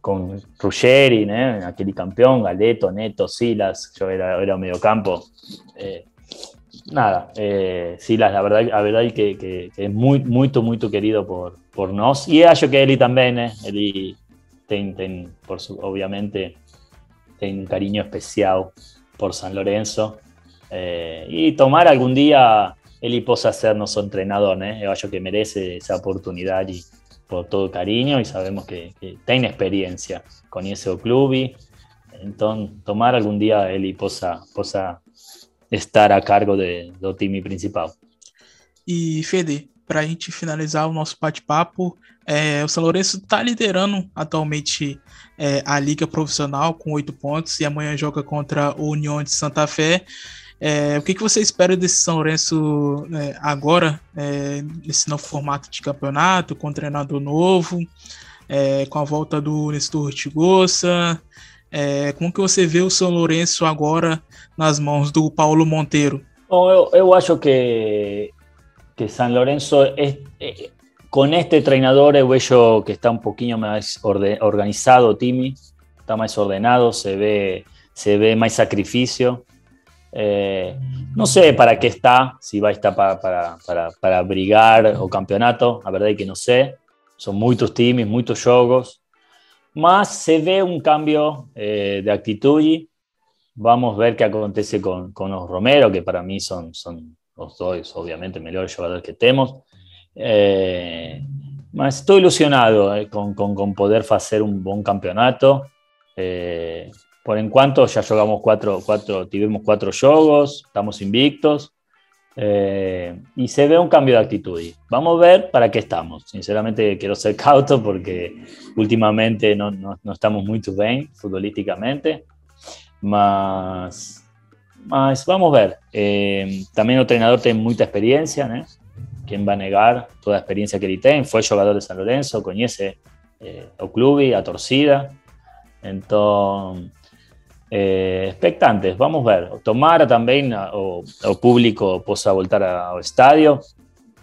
con Ruggeri, ¿no? aquel campeón, Galeto, Neto, Silas, yo era, era medio campo. Eh, nada, eh, Silas, la verdad, la verdad que, que, que, é muito, muito, muito querido por, por nós. E acho que ele também, né? Ele tem, tem por su, obviamente, tem um carinho especial por San Lorenzo. Eh, e tomar algum dia ele possa ser nosso treinador, né? Eu acho que merece essa oportunidade por todo o carinho e sabemos que, que tem experiência, conhece o clube. Então, tomar algum dia ele possa, possa estar a cargo de, do time principal. E Fede, para a gente finalizar o nosso bate-papo, é, o São Lourenço está liderando atualmente é, a liga profissional com oito pontos e amanhã joga contra o União de Santa Fé. É, o que, que você espera desse São Lourenço é, agora, é, nesse novo formato de campeonato, com treinador novo, é, com a volta do Nestor Tigosa? É, como que você vê o São Lourenço agora nas mãos do Paulo Monteiro? Bom, eu, eu acho que, que San Lorenzo, é, é, com este treinador, eu que está um pouquinho mais orde, organizado o time, está mais ordenado, se vê, se vê mais sacrifício. Eh, no sé para qué está, si va a estar para, para, para, para brigar o campeonato, la verdad es que no sé. Son muchos times, muchos jogos. Mas se ve un cambio eh, de actitud. Vamos a ver qué acontece con, con los Romero, que para mí son, son os dois, obviamente, melhores jogadores que temos. É, mas estou ilusionado eh, com, com, com, poder fazer um bom campeonato. É, por enquanto já jogamos quatro, quatro, tivemos quatro jogos, estamos invictos. Eh, y se ve un cambio de actitud. Vamos a ver para qué estamos. Sinceramente quiero ser [laughs] cauto porque últimamente no, no, no estamos muy bien futbolísticamente. Mas, mas vamos a ver. Eh, también el entrenador tiene mucha experiencia, ¿no? ¿Quién va a negar toda la experiencia que él tiene? Fue jugador de San Lorenzo, conoce eh, o club y a torcida. Entonces, eh, expectantes, vamos ver. Tomara também o, o público possa voltar ao estádio,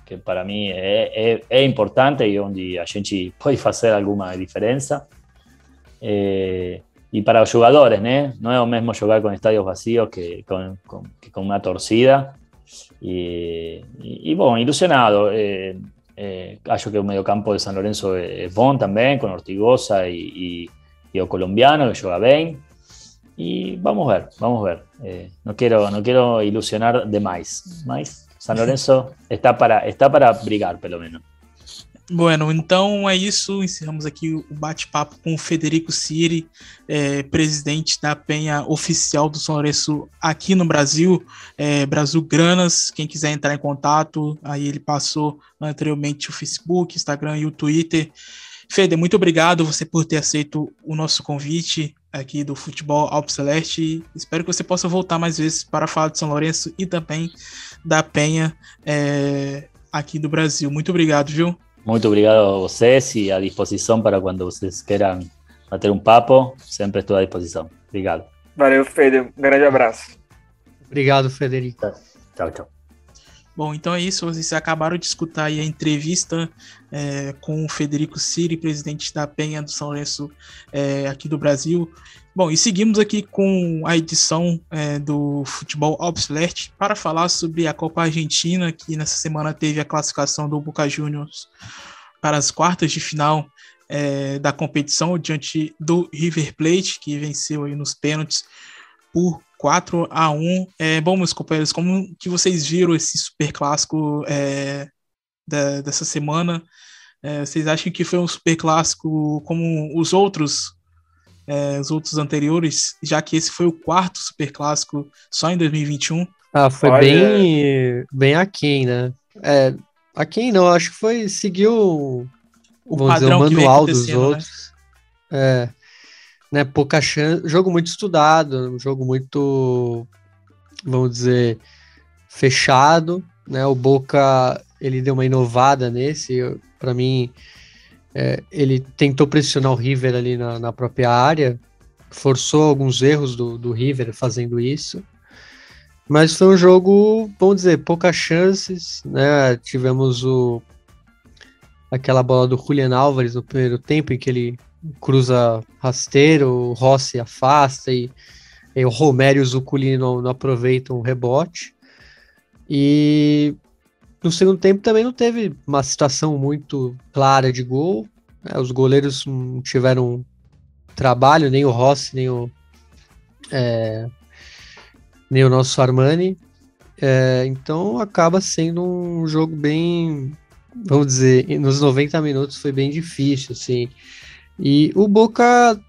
que para é, é, importante e onde a gente pode fazer alguma diferença. É, e para os jogadores, né? Não é o mesmo jogar com estádios vazios que com, com, torcida. E, e, e bom, ilusionado. É, acho que o meio campo de São Lourenço é, bom também, com Ortigosa e, e, colombiano, que joga bem. Y vamos a ver, vamos a ver. Eh, no, quiero, no quiero ilusionar demais, mas San Lorenzo [laughs] está para, está para brigar, pelo menos. Bueno, então é isso. Encerramos aqui o bate-papo com o Federico Siri, é, presidente da Penha Oficial do São Lourenço aqui no Brasil, é, Brasil Granas. Quem quiser entrar em contato, aí ele passou anteriormente o Facebook, Instagram e o Twitter. Fede, muito obrigado você por ter aceito o nosso convite aqui do Futebol Alpe Celeste. Espero que você possa voltar mais vezes para falar de São Lourenço e também da Penha é, aqui do Brasil. Muito obrigado, viu? Muito obrigado a vocês e à disposição para quando vocês queiram bater um papo. Sempre estou à disposição. Obrigado. Valeu, Fede. Um grande abraço. Obrigado, Federico. Tchau, tchau. Bom, então é isso. Vocês acabaram de escutar a entrevista é, com o Federico Siri, presidente da Penha do São Lourenço é, aqui do Brasil. Bom, e seguimos aqui com a edição é, do Futebol Alpslert para falar sobre a Copa Argentina, que nessa semana teve a classificação do Boca Juniors para as quartas de final é, da competição diante do River Plate, que venceu aí nos pênaltis por 4 a 1 é, Bom, meus companheiros, como que vocês viram esse super clássico é, da, dessa semana? É, vocês acham que foi um super clássico como os outros, é, os outros anteriores, já que esse foi o quarto super clássico só em 2021? Ah, foi Olha... bem, bem aquém, né? É, aquém não, acho que foi, seguiu o padrão dizer, o manual dos né? outros. Né? É, né, pouca chance, jogo muito estudado, um jogo muito, vamos dizer, fechado, né, o Boca, ele deu uma inovada nesse, para mim, é, ele tentou pressionar o River ali na, na, própria área, forçou alguns erros do, do River fazendo isso, mas foi um jogo, vamos dizer, poucas chances, né, tivemos o aquela bola do Julian Álvares no primeiro tempo, em que ele cruza rasteiro, o Rossi afasta e, e o Romero e o Zuculini não, não aproveitam o rebote. E no segundo tempo também não teve uma situação muito clara de gol. Né? Os goleiros não tiveram trabalho, nem o Rossi, nem o, é, nem o nosso Armani. É, então acaba sendo um jogo bem, vamos dizer, nos 90 minutos foi bem difícil, assim. E o Boca,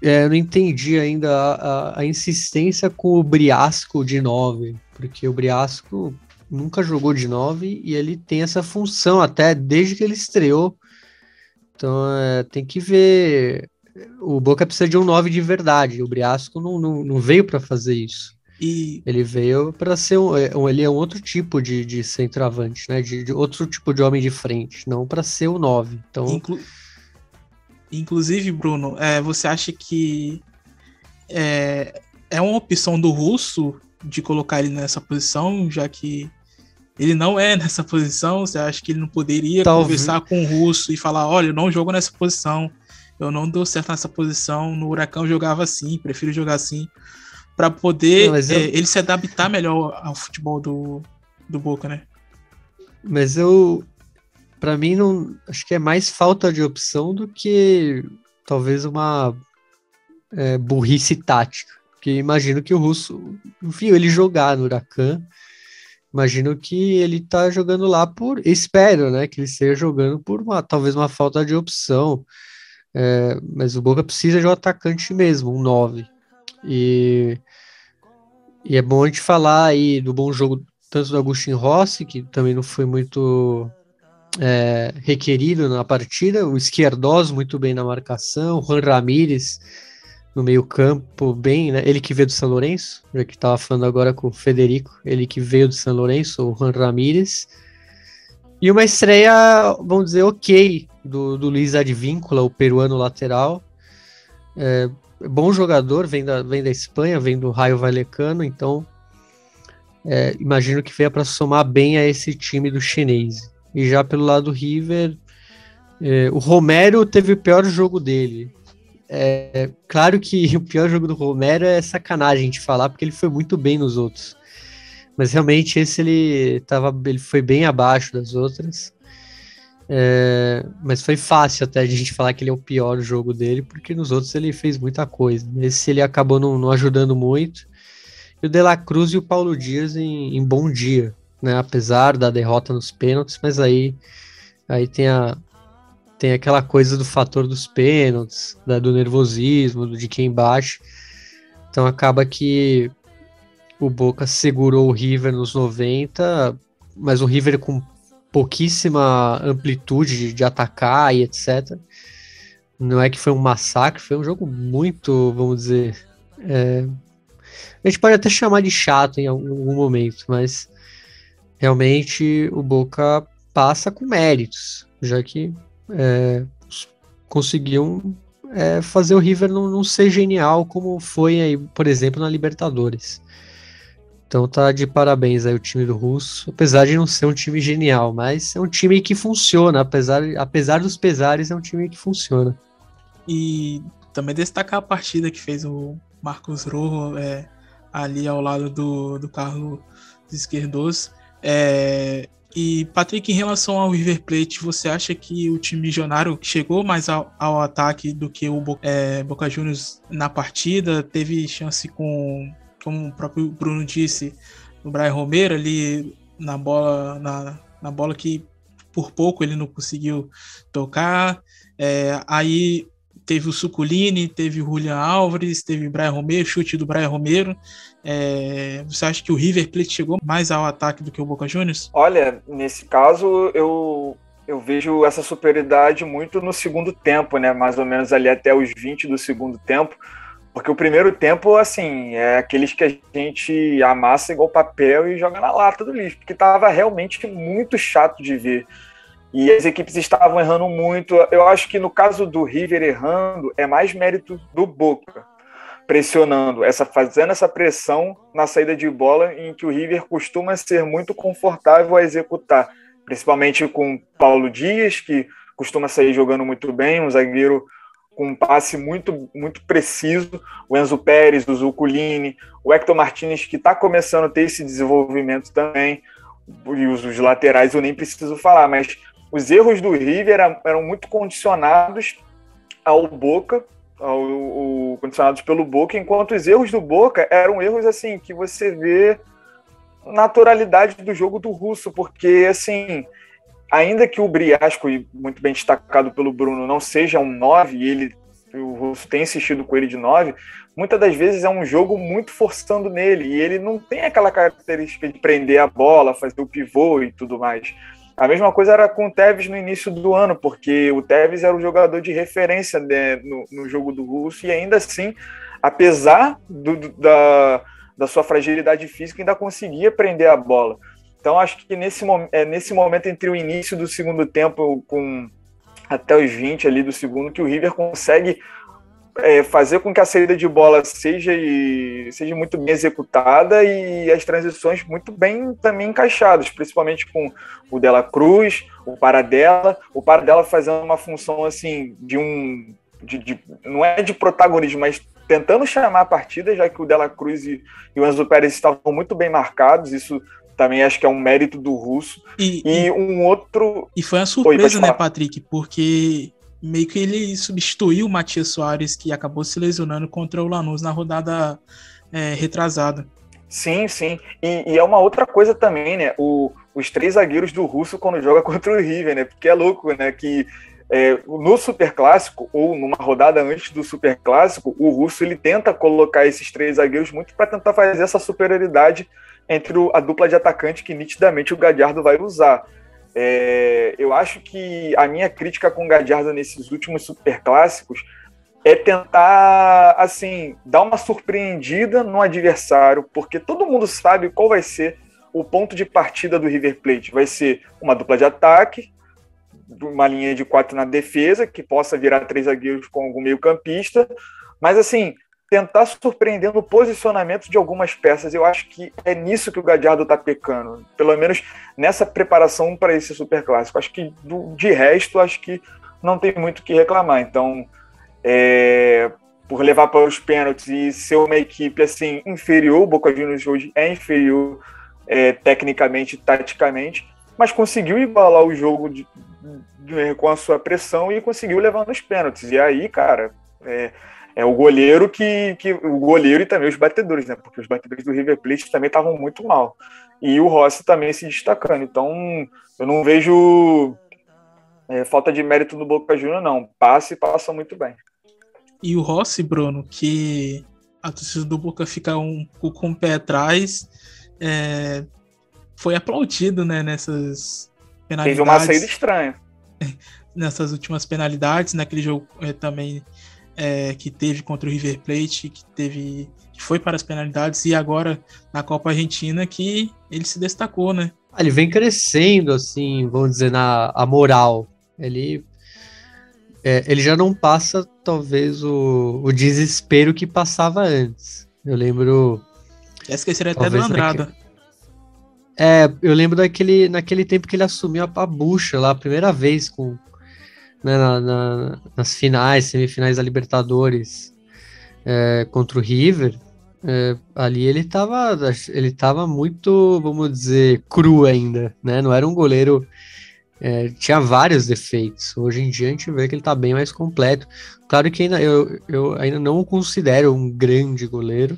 é, eu não entendi ainda a, a, a, insistência com o Briasco de 9, porque o Briasco nunca jogou de 9 e ele tem essa função até desde que ele estreou. Então é, tem que ver. O Boca precisa de um 9 de verdade. O Briasco não, não, não veio para fazer isso. E... Ele veio para ser é, um, ele é um outro tipo de, de centroavante, né? De, de outro tipo de homem de frente, não para ser o 9. Então, Inclu Inclusive, Bruno, é, você acha que é, é uma opção do russo de colocar ele nessa posição, já que ele não é [laughs] nessa posição? Você acha que ele não poderia Talvez. conversar com o russo e falar: olha, eu não jogo nessa posição, eu não dou certo nessa posição, no Huracão eu jogava assim, prefiro jogar assim, para poder não, eu... é, ele se adaptar melhor ao futebol do, do Boca, né? Mas eu, para mim não acho que é mais falta de opção do que talvez uma é, burrice tática. Porque imagino que o Russo viu ele jogar no Huracan imagino que ele tá jogando lá por, espero, né, que ele esteja jogando por uma, talvez uma falta de opção, é, mas o Boca precisa de um atacante mesmo, um 9, e, e é bom a gente falar aí do bom jogo tanto do Agustin Rossi, que também não foi muito é, requerido na partida, o Esquerdoso muito bem na marcação, o Juan Ramírez no meio-campo, bem, né? Ele que veio do São Lourenço, já que estava falando agora com o Federico, ele que veio do São Lourenço, o Juan Ramírez. E uma estreia, vamos dizer, ok, do, do Luiz Advíncula, o peruano lateral. É, bom jogador, vem da, vem da Espanha, vem do Raio Vallecano, então é, imagino que venha para somar bem a esse time do chinês. E já pelo lado do River, é, o Romero teve o pior jogo dele. É, claro que [laughs] o pior jogo do Romero é sacanagem gente falar, porque ele foi muito bem nos outros. Mas realmente esse ele, tava, ele foi bem abaixo das outras. É, mas foi fácil até a gente falar que ele é o pior jogo dele, porque nos outros ele fez muita coisa. Esse ele acabou não, não ajudando muito. E o De La Cruz e o Paulo Dias em, em bom dia, né? Apesar da derrota nos pênaltis, mas aí, aí tem a, tem aquela coisa do fator dos pênaltis, da, do nervosismo, do de quem bate. Então acaba que o Boca segurou o River nos 90, mas o River com pouquíssima amplitude de, de atacar e etc. Não é que foi um massacre, foi um jogo muito, vamos dizer. É, a gente pode até chamar de chato em algum, algum momento, mas realmente o Boca passa com méritos, já que é, conseguiam é, fazer o River não, não, ser genial como foi aí, por exemplo, na Libertadores. Então tá de parabéns aí o time do Russo, apesar de não ser um time genial, mas é um time que funciona, apesar, apesar dos pesares, é um time que funciona. E também destacar a partida que fez o Marcos Rojo é, ali ao lado do, do Carlos Esquerdos. É, e, Patrick, em relação ao River Plate, você acha que o time milionário chegou mais ao, ao ataque do que o é, Boca Juniors na partida? Teve chance com, como o próprio Bruno disse, o Brian Romero ali na bola, na, na bola que por pouco ele não conseguiu tocar. É, aí teve o Suculini, teve o Julian Álvares, teve o Brian Romero, chute do Brian Romero. É, você acha que o River Plate chegou mais ao ataque do que o Boca Juniors? Olha, nesse caso eu, eu vejo essa superioridade muito no segundo tempo, né? Mais ou menos ali até os 20 do segundo tempo. Porque o primeiro tempo, assim, é aqueles que a gente amassa igual papel e joga na lata do lixo, porque tava realmente muito chato de ver e as equipes estavam errando muito. Eu acho que no caso do River errando, é mais mérito do Boca, pressionando, essa fazendo essa pressão na saída de bola, em que o River costuma ser muito confortável a executar, principalmente com Paulo Dias, que costuma sair jogando muito bem, um zagueiro com um passe muito, muito preciso, o Enzo Pérez, o Zuculini, o Hector Martinez, que está começando a ter esse desenvolvimento também, e os, os laterais eu nem preciso falar, mas os erros do River eram, eram muito condicionados ao Boca, ao, ao, condicionados pelo Boca, enquanto os erros do Boca eram erros assim que você vê naturalidade do jogo do Russo, porque assim, ainda que o Briasco, e muito bem destacado pelo Bruno, não seja um 9, e ele o Russo tem insistido com ele de 9, muitas das vezes é um jogo muito forçando nele, e ele não tem aquela característica de prender a bola, fazer o pivô e tudo mais. A mesma coisa era com o Tevez no início do ano, porque o Tevez era o jogador de referência né, no, no, jogo do Russo, e ainda assim, apesar do, da, da sua fragilidade física, ainda conseguia prender a bola. Então, acho que nesse, é, nesse momento entre o início do segundo tempo, com até os 20 ali do segundo, que o River consegue é, fazer com que a saída de bola seja, seja muito bem executada e as transições muito bem também encaixadas, principalmente com o Dela Cruz, o Paradela, o Paradela fazendo uma função assim de um de, de, não é de protagonismo, mas tentando chamar a partida, já que o Dela Cruz e, e o Enzo Pérez estavam muito bem marcados, isso também acho que é um mérito do russo. E, e, e um outro. E foi uma surpresa, Oi, né, Patrick? Porque meio que ele substituiu o Matias Soares, que acabou se lesionando contra o Lanús na rodada é, retrasada. Sim, sim. E, e, é uma outra coisa também, né? O, os três zagueiros do Russo quando joga [laughs] contra o River, né? Porque é louco, né? Que é, no Super Clássico, ou numa rodada antes do Super Clássico, o Russo ele tenta colocar esses três zagueiros muito para tentar fazer essa superioridade entre o, a dupla de atacante que nitidamente o Gadiardo vai usar. É, eu acho que a minha crítica com o Gadiardo nesses últimos Super Clássicos é tentar, assim, dar uma surpreendida no adversário, porque todo mundo sabe qual vai ser o ponto de partida do River Plate. Vai ser uma dupla de ataque, uma linha de quatro na defesa, que possa virar três zagueiros com algum meio-campista, mas assim, tentar surpreender no posicionamento de algumas peças. Eu acho que é nisso que o Gadiardo está pecando, pelo menos nessa preparação para esse super clássico. Acho que do, de resto, acho que não tem muito o que reclamar. Então, é, por levar para os pênaltis e ser uma equipe assim inferior, o Boca Juniors hoje é inferior é, tecnicamente, taticamente, mas conseguiu igualar o jogo de, de, com a sua pressão e conseguiu levar nos pênaltis. E aí, cara, é, é o goleiro que, que o goleiro e também os batedores, né? Porque os batedores do River Plate também estavam muito mal. E o Rossi também se destacando. Então, eu não vejo é, falta de mérito do Boca Juniors, não. Passe e passa muito bem. E o Rossi, Bruno, que a torcida do Boca fica um pouco com o pé atrás, é, foi aplaudido, né, nessas penalidades. Teve uma saída estranha. [laughs] Nessas últimas penalidades, naquele jogo é, também é, que teve contra o River Plate, que teve que foi para as penalidades, e agora na Copa Argentina que ele se destacou, né? Ah, ele vem crescendo, assim, vamos dizer, na a moral. Ele, é, ele já não passa, talvez, o, o desespero que passava antes. Eu lembro. Já esqueceram até do Andrada. É, eu lembro daquele, naquele tempo que ele assumiu a, a bucha lá, a primeira vez com, né, na, na, nas finais, semifinais da Libertadores é, contra o River, é, ali ele estava ele tava muito, vamos dizer, cru ainda, né? Não era um goleiro. É, tinha vários defeitos. Hoje em dia a gente vê que ele está bem mais completo. Claro que ainda, eu, eu ainda não o considero um grande goleiro,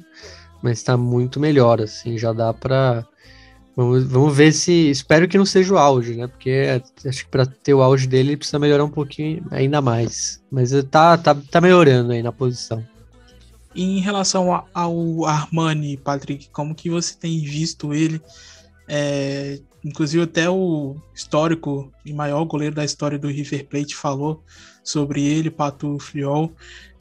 mas está muito melhor, assim, já dá para Vamos, vamos ver se. Espero que não seja o auge, né? Porque acho que para ter o auge dele ele precisa melhorar um pouquinho ainda mais. Mas tá, tá, tá melhorando aí na posição. Em relação ao Armani, Patrick, como que você tem visto ele? É, inclusive até o histórico e maior goleiro da história do River Plate falou sobre ele, Pato Friol.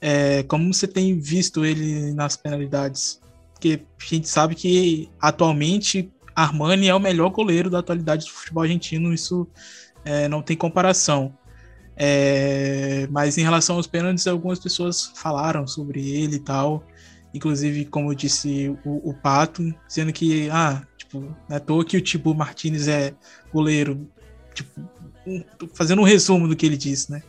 É, como você tem visto ele nas penalidades? Porque a gente sabe que atualmente Armani é o melhor goleiro da atualidade do futebol argentino, isso é, não tem comparação. É, mas em relação aos pênaltis, algumas pessoas falaram sobre ele e tal. Inclusive, como eu disse, o, o Pato, dizendo que, ah, tipo, não é à toa que o Tipo Martinez é goleiro. Tipo, um, fazendo um resumo do que ele disse, né?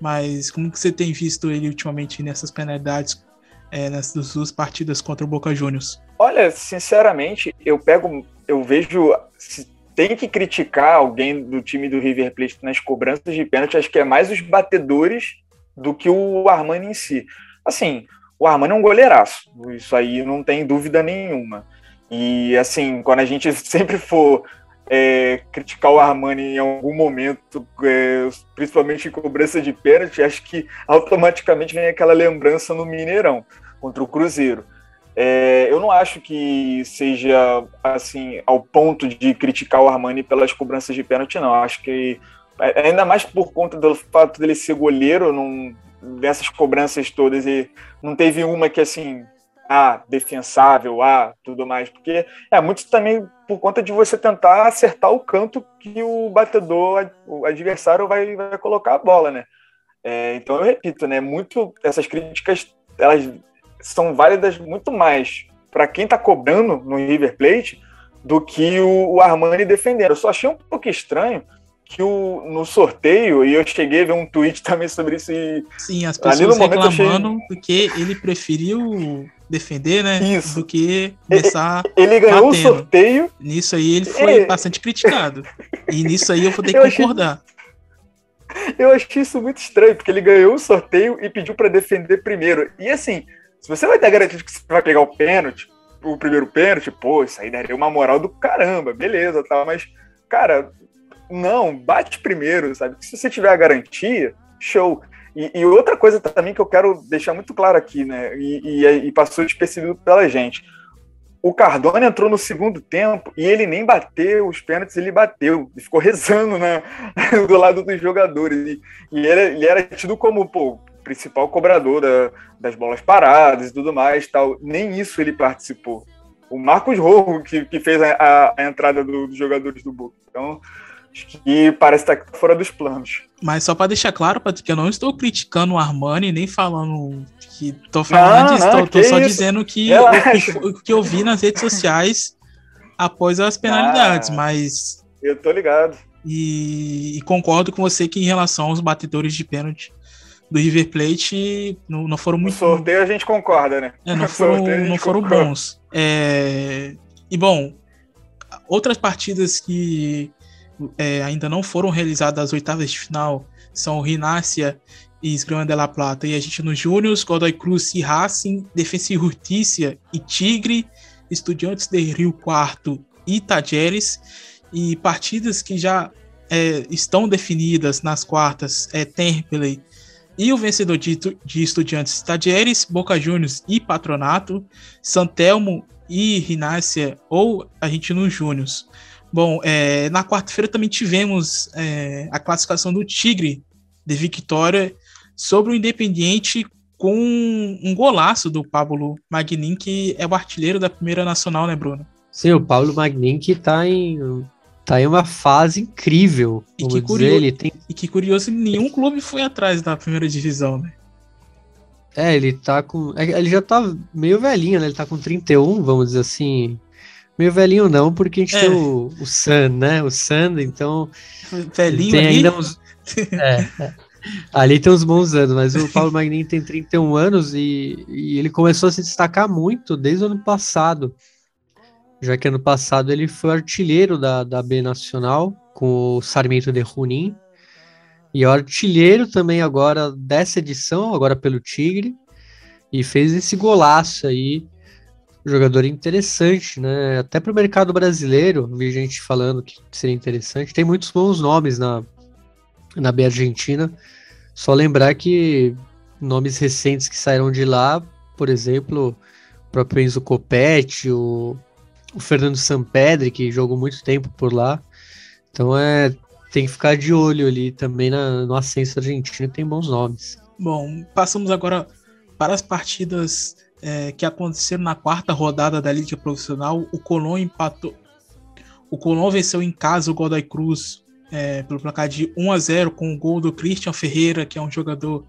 Mas como que você tem visto ele ultimamente nessas penalidades é, nessas duas partidas contra o Boca Juniors? Olha, sinceramente, eu pego, eu vejo se tem que criticar alguém do time do River Plate nas cobranças de pênalti, acho que é mais os batedores do que o Armani em si. Assim, o Armani é um goleiraço, isso aí não tem dúvida nenhuma. E assim, quando a gente [laughs] sempre for é, criticar o Armani em algum momento, é, principalmente em cobrança de pênalti, acho que automaticamente vem aquela lembrança no Mineirão contra o Cruzeiro. É, eu não acho que seja assim ao ponto de criticar o Armani pelas cobranças de pênalti, não. Acho que é, ainda mais por conta do fato dele ser goleiro, dessas cobranças todas e não teve uma que assim ah, defensável, ah, tudo mais, porque é muito também por conta de você tentar acertar o canto que o batedor, o adversário vai, vai colocar a bola, né? É, então eu repito, né? Muito essas críticas elas são válidas muito mais para quem está cobrando no River Plate do que o, o Armani defendendo. Eu só achei um pouco estranho que o, no sorteio, e eu cheguei a ver um tweet [laughs] também sobre isso. E Sim, as pessoas reclamando achei... porque ele preferiu defender, né? Isso. Do que começar. Ele, ele ganhou batendo. o sorteio. Nisso aí ele foi bastante criticado. E nisso aí eu vou ter que eu concordar. Achei... Eu achei isso muito estranho, porque ele ganhou o sorteio e pediu para defender primeiro. E assim, se você vai ter garantido que você vai pegar o pênalti, o primeiro pênalti, pô, isso aí daria uma moral do caramba, beleza, tal, mas, cara, não, bate primeiro, sabe? Se você tiver a garantia, show. E, e outra coisa também que eu quero deixar muito claro aqui, né? E, e, e passou despercebido pela gente. O Cardone entrou no segundo tempo e ele nem bateu os pênaltis, ele bateu. Ele ficou rezando né, [laughs] do lado dos jogadores. E, e ele, ele, era tido como pô, principal cobrador da, das bolas paradas e tudo mais. tal. Nem isso ele participou. O Marcos Rojo que, que fez a, a, entrada do, dos jogadores do Boca. Então, que parece estar fora dos planos. Mas só para deixar claro, Patrick, eu não estou criticando o Armani, nem falando que tô falando não, disso, não, tô, tô só isso? dizendo que o, que eu vi nas redes sociais após as penalidades, ah, mas eu tô ligado. E, e, concordo com você que em relação aos batedores de pênalti do River Plate não, não foram muito. No sorteio a gente concorda, né? É, não [laughs] foram, não foram bons. É, e bom, outras partidas que é, ainda não foram realizadas as oitavas de final são Rinácia e Esgrima de la Plata. E a gente nos Júniors, Godoy Cruz e Racing, Defensa e Justiça e Tigre, Estudiantes de Rio Quarto e Tajeres. E partidas que já é, estão definidas nas quartas é Temperley e o vencedor de, de Estudiantes Tajeres, Boca Juniors e Patronato, Santelmo e Rinácia ou a gente nos Júniors. Bom, é, na quarta-feira também tivemos é, a classificação do Tigre de Vitória sobre o Independiente com um golaço do Pablo Magnin, que é o artilheiro da primeira nacional, né, Bruno? Sim, o Pablo Magnin que tá em, tá em uma fase incrível. E que, curioso, ele tem... e que curioso, nenhum clube foi atrás da primeira divisão, né? É, ele tá com. É, ele já tá meio velhinho, né? Ele tá com 31, vamos dizer assim. Meio velhinho não, porque a gente é. tem o, o Sun, né? O Sun, então. Velhinho tem ainda uns. [laughs] é, é. Ali tem uns bons anos, mas o Paulo Magnin tem 31 anos e, e ele começou a se destacar muito desde o ano passado. Já que ano passado ele foi artilheiro da, da B Nacional com o Sarmiento de Junín. E é artilheiro também agora dessa edição, agora pelo Tigre. E fez esse golaço aí jogador interessante, né? Até para o mercado brasileiro, vi gente falando que seria interessante. Tem muitos bons nomes na, na B Argentina. Só lembrar que nomes recentes que saíram de lá, por exemplo, o próprio Enzo Copetti, o, o Fernando Sampedri, que jogou muito tempo por lá. Então é tem que ficar de olho ali também na, no ascenso argentino, tem bons nomes. Bom, passamos agora para as partidas é, que aconteceram na quarta rodada da Liga Profissional. O Colón empatou. O Colón venceu em casa o Godoy Cruz é, pelo placar de 1 a 0 com o gol do Christian Ferreira, que é um jogador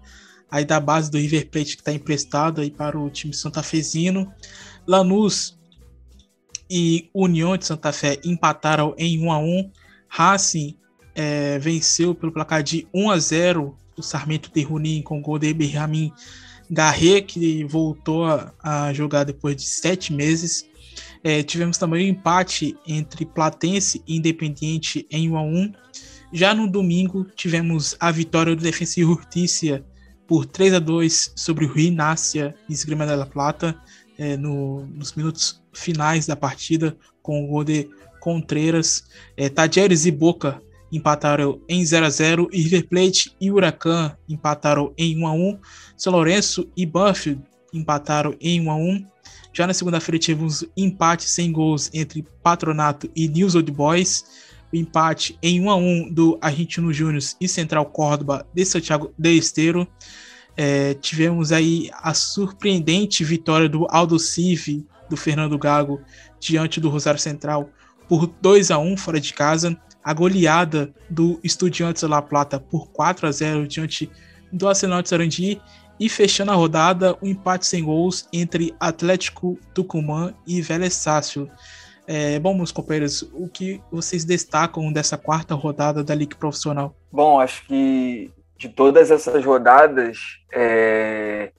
aí da base do River Plate que está emprestado aí para o time santafesino. Lanús e União de Santa Fé empataram em 1 a 1. Racing é, venceu pelo placar de 1 a 0 o Sarmento de Runim com gol de Ibrahim Garret, que voltou a, a jogar depois de sete meses. É, tivemos também o um empate entre Platense e Independiente em 1 a 1. Já no domingo, tivemos a vitória do Defensa e Justiça por 3 a 2 sobre o Rinácia Esgrima da Plata é, no, nos minutos finais da partida com o gol de Contreras. É, Tajeres e Boca empataram em 0 a 0 e River Plate e Huracan empataram em 1 a 1. São Lourenço e Banfield empataram em 1 a 1. Já na segunda-feira tivemos empate sem gols entre Patronato e News Old Boys. O empate em 1 a 1 do Argentino Júnior e Central Córdoba de Santiago de Esteiro. É, tivemos aí a surpreendente vitória do Aldo Civi, do Fernando Gago, diante do Rosário Central, por 2 a 1 fora de casa a goleada do Estudiantes La Plata por 4 a 0 diante do Arsenal de Sarandi e fechando a rodada o um empate sem gols entre Atlético Tucumã e Vélez Sácio. É, bom, meus companheiros, o que vocês destacam dessa quarta rodada da Liga Profissional? Bom, acho que de todas essas rodadas, é...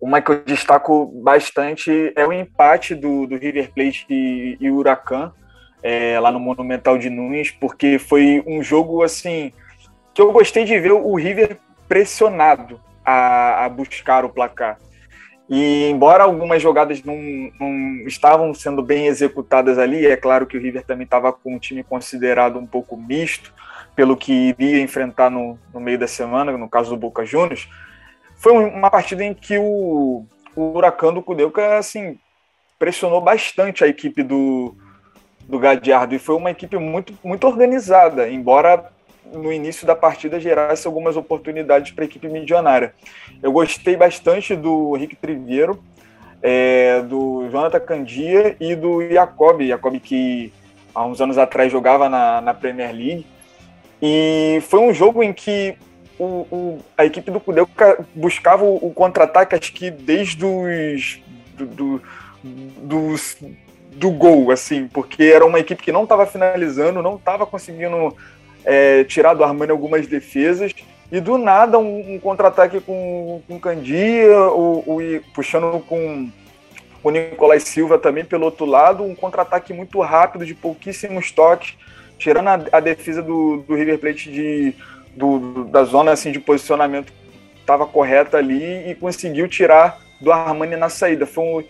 uma que eu destaco bastante é o empate do, do River Plate e, e Huracan é, lá no Monumental de Nunes, porque foi um jogo assim que eu gostei de ver o River pressionado a, a buscar o placar. E embora algumas jogadas não, não estavam sendo bem executadas ali, é claro que o River também estava com um time considerado um pouco misto, pelo que iria enfrentar no, no meio da semana, no caso do Boca Juniors, foi uma partida em que o, o Huracão do Cudeuca, assim, pressionou bastante a equipe do, do Gadiardo e foi uma equipe muito, muito organizada, embora no início da partida gerasse algumas oportunidades para a equipe milionária. Eu gostei bastante do Henrique Triveiro, é, do Jonathan Candia e do Jacob, Jacob que há uns anos atrás jogava na, na Premier League. E foi um jogo em que o, o, a equipe do Cudeu buscava o, o contra-ataque, acho que desde os. Do, do, dos, do gol, assim, porque era uma equipe que não estava finalizando, não estava conseguindo é, tirar do Armani algumas defesas, e do nada um, um contra-ataque com, com Candia, o, o, puxando com o Nicolás Silva também pelo outro lado, um contra-ataque muito rápido, de pouquíssimos toques, tirando a, a defesa do, do River Plate de, do, da zona assim, de posicionamento estava correta ali e conseguiu tirar do Armani na saída. Foi um,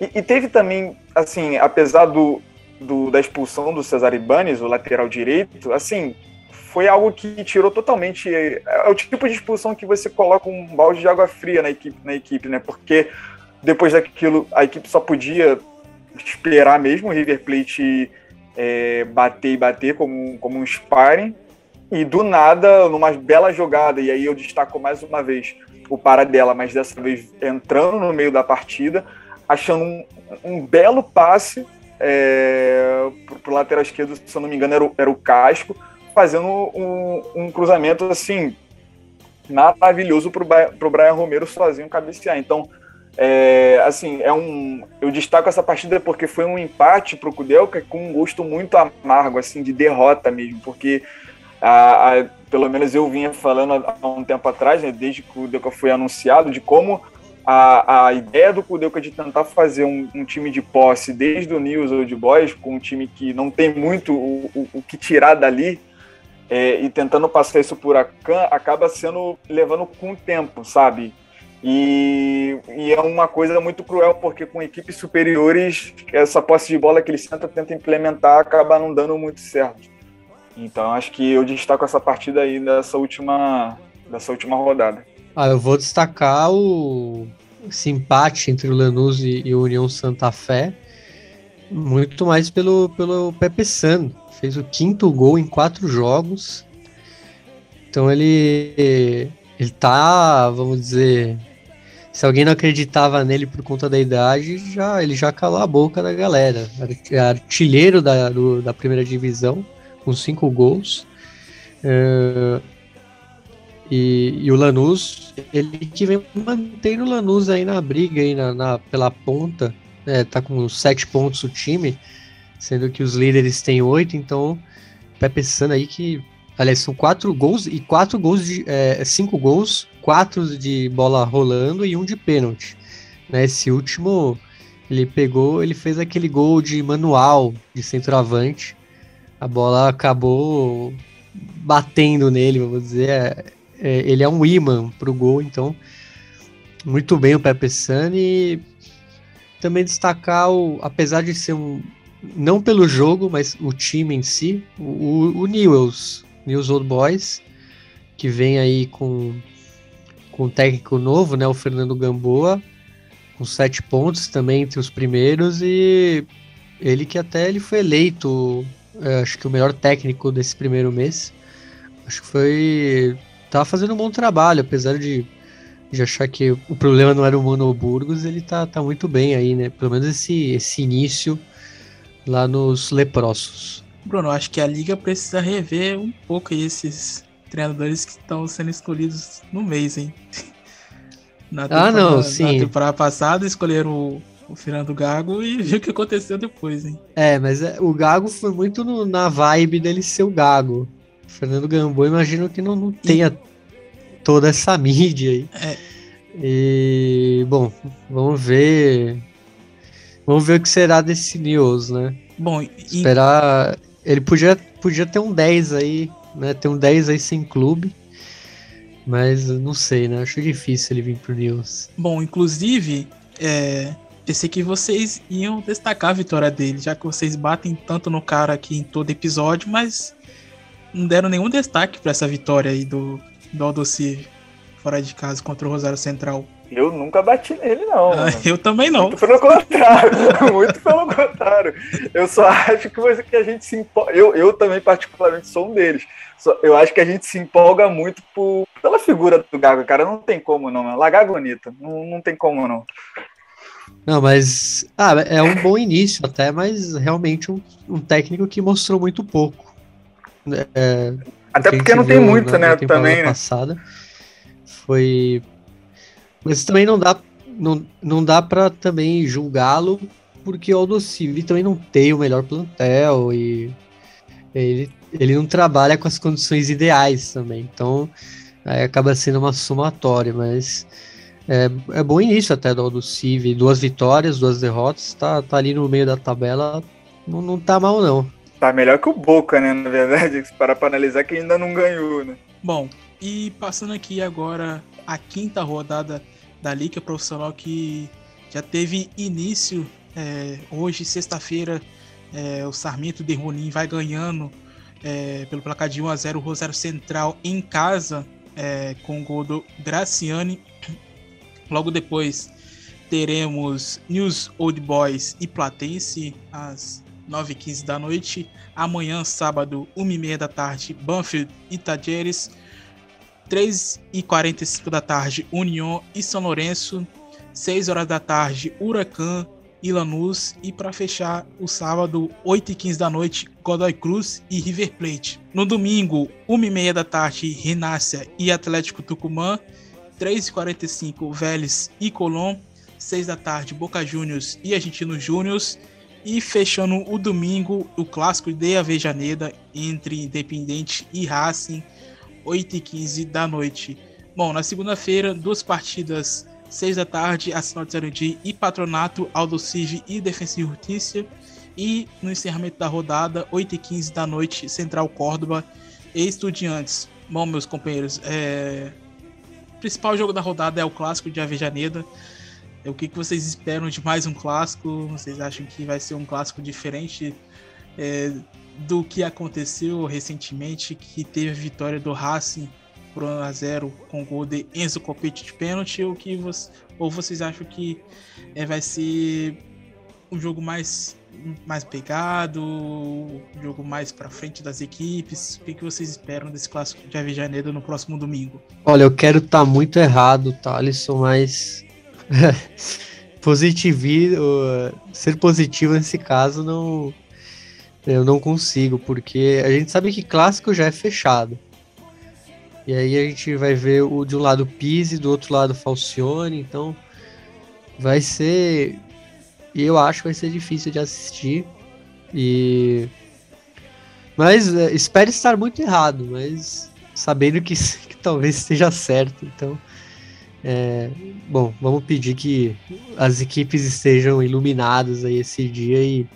e, e, teve também, assim, apesar do, do, da expulsão do Cesar Ibanez, o lateral direito, assim, foi algo que tirou totalmente. É o tipo de expulsão que você coloca um balde de água fria na equipe, na equipe né? Porque depois daquilo, a equipe só podia esperar mesmo o River Plate é, bater e bater como, como um sparring. E do nada, numa bela jogada, e aí eu destaco mais uma vez o Paradela, mas dessa vez entrando no meio da partida, achando um, um belo passe é, para o lateral esquerdo, se eu não me engano, era o, era o Casco, fazendo um, um cruzamento assim maravilhoso para o Brian Romero sozinho cabecear. Então, é, assim, é um. Eu destaco essa partida porque foi um empate para o Kudelka com um gosto muito amargo, assim, de derrota mesmo, porque a, a, pelo menos eu vinha falando há um tempo atrás, né, desde que o Kudelka foi anunciado, de como a, a ideia do Kudelka de tentar fazer um, um, time de posse desde o News Old Boys, com um time que não tem muito o, o, o que tirar dali, é, e tentando passar isso por Akan, acaba sendo levando com o tempo, sabe? E, e, é uma coisa muito cruel, porque com equipes superiores, essa posse de bola que ele tenta, tenta implementar acaba não dando muito certo. Então acho que eu destaco essa partida aí dessa última, dessa última rodada. Ah, eu vou destacar o esse empate entre o Lanús e, e o União Santa Fé, muito mais pelo, pelo Pepe San. Fez o quinto gol em quatro jogos. Então ele, ele tá, vamos dizer, se alguém não acreditava nele por conta da idade, já ele já calou a boca da galera. Artilheiro da, do, da primeira divisão, com cinco gols. Uh, e, e, o Lanús, ele que vem mantendo o Lanús aí na briga aí na, na pela ponta, né, tá com sete pontos o time, sendo que os líderes têm oito, então Pepe San aí que, aliás, são quatro gols e quatro gols de, é, cinco gols, quatro de bola rolando e um de pênalti. Né, esse último, ele pegou, ele fez aquele gol de manual de centroavante, a bola acabou batendo nele, vamos dizer, é, é, ele é um imã para o gol, então muito bem o Pepe Sani. Também destacar, o, apesar de ser um. Não pelo jogo, mas o time em si, o, o Newells, News Old Boys, que vem aí com, com um técnico novo, né, o Fernando Gamboa, com sete pontos também entre os primeiros, e ele que até ele foi eleito, é, acho que o melhor técnico desse primeiro mês. Acho que foi tá fazendo um bom trabalho, apesar de, de achar que o problema não era o Monoburgos, ele tá, tá muito bem aí, né? Pelo menos esse, esse início lá nos leprosos. Bruno, acho que a liga precisa rever um pouco esses treinadores que estão sendo escolhidos no mês, hein? [laughs] Na ah, não, sim. Na temporada passada escolheram o, o Fernando Gago e [laughs] viu o que aconteceu depois, hein? É, mas é, o Gago foi muito no, na vibe dele ser o Gago. Fernando Gamboa, imagino que não, não tenha e... toda essa mídia aí. É. E, bom, vamos ver. Vamos ver o que será desse News, né? Bom, e... esperar. Ele podia, podia ter um 10 aí, né? Ter um 10 aí sem clube. Mas não sei, né? Acho difícil ele vir pro News. Bom, inclusive, é, pensei que vocês iam destacar a vitória dele, já que vocês batem tanto no cara aqui em todo episódio, mas não deram nenhum destaque para essa vitória aí do, do Aldocive fora de casa contra o Rosário Central. Eu nunca bati nele, não. Ah, eu também não. Muito pelo contrário. [laughs] muito pelo contrário. Eu só acho que, você, que a gente se empolga. Eu, eu também, particularmente, sou um deles. Só, eu acho que a gente se empolga muito por, pela figura do Gago, cara. Não tem como não. Lagar bonita. Não, não tem como não. Não, mas. Ah, é um bom início até, mas realmente um, um técnico que mostrou muito pouco. É, até porque não tem muito, na, né? Na também, né? passada. Foi mas também não dá, não, não dá para também julgá-lo, porque o Aldo Civi também não tem o melhor plantel e ele, ele não trabalha com as condições ideais também. Então aí acaba sendo uma somatória, mas é, é bom início até do Aldo Civi. Duas vitórias, duas derrotas, tá, tá ali no meio da tabela, não, não tá mal não. Tá melhor que o Boca, né? Na verdade, para para analisar que ainda não ganhou, né? Bom, e passando aqui agora a quinta rodada da Liga Profissional que já teve início é, hoje, sexta-feira. É, o Sarmento de Rolim vai ganhando é, pelo placar de 1 a 0 o Rosário Central em casa é, com o gol do Graciani. Logo depois teremos News Old Boys e Platense às 9h15 da noite. Amanhã, sábado, 1h30 da tarde, Banfield e Tajeres. 3 e 45 da tarde, União e São Lourenço. 6 horas da tarde, Huracan e Lanús. E para fechar o sábado, 8 e 15 da noite, Godoy Cruz e River Plate. No domingo, 1 e meia da tarde, Rinácia e Atlético Tucumã. 3 e 45 Vélez e Colón. 6 da tarde, Boca Juniors e Argentinos Júniors. E fechando o domingo, o clássico de Avejaneda entre Independente e Racing 8 e 15 da noite. Bom, na segunda-feira, duas partidas, 6 da tarde, Arsenal de Sarandi e Patronato, Aldo Civi e Defensa e Justiça. E no encerramento da rodada, 8 e 15 da noite, Central Córdoba e Estudiantes. Bom, meus companheiros, é... o principal jogo da rodada é o clássico de Avejaneda. É o que, que vocês esperam de mais um clássico? Vocês acham que vai ser um clássico diferente é, do que aconteceu recentemente, que teve a vitória do Racing por 1 a 0 com o gol de Enzo Copete de pênalti, ou, que você, ou vocês acham que é, vai ser um jogo mais, mais pegado, um jogo mais para frente das equipes? O que, que vocês esperam desse clássico de Avejaneda no próximo domingo? Olha, eu quero estar tá muito errado, Thalisson, mas [laughs] positivo, ser positivo nesse caso não eu não consigo, porque a gente sabe que clássico já é fechado. E aí a gente vai ver o de um lado Pise, do outro lado Falcione, então vai ser. Eu acho que vai ser difícil de assistir. E. Mas é, espero estar muito errado, mas sabendo que, [laughs] que talvez esteja certo. Então. É, bom, vamos pedir que as equipes estejam iluminadas aí esse dia e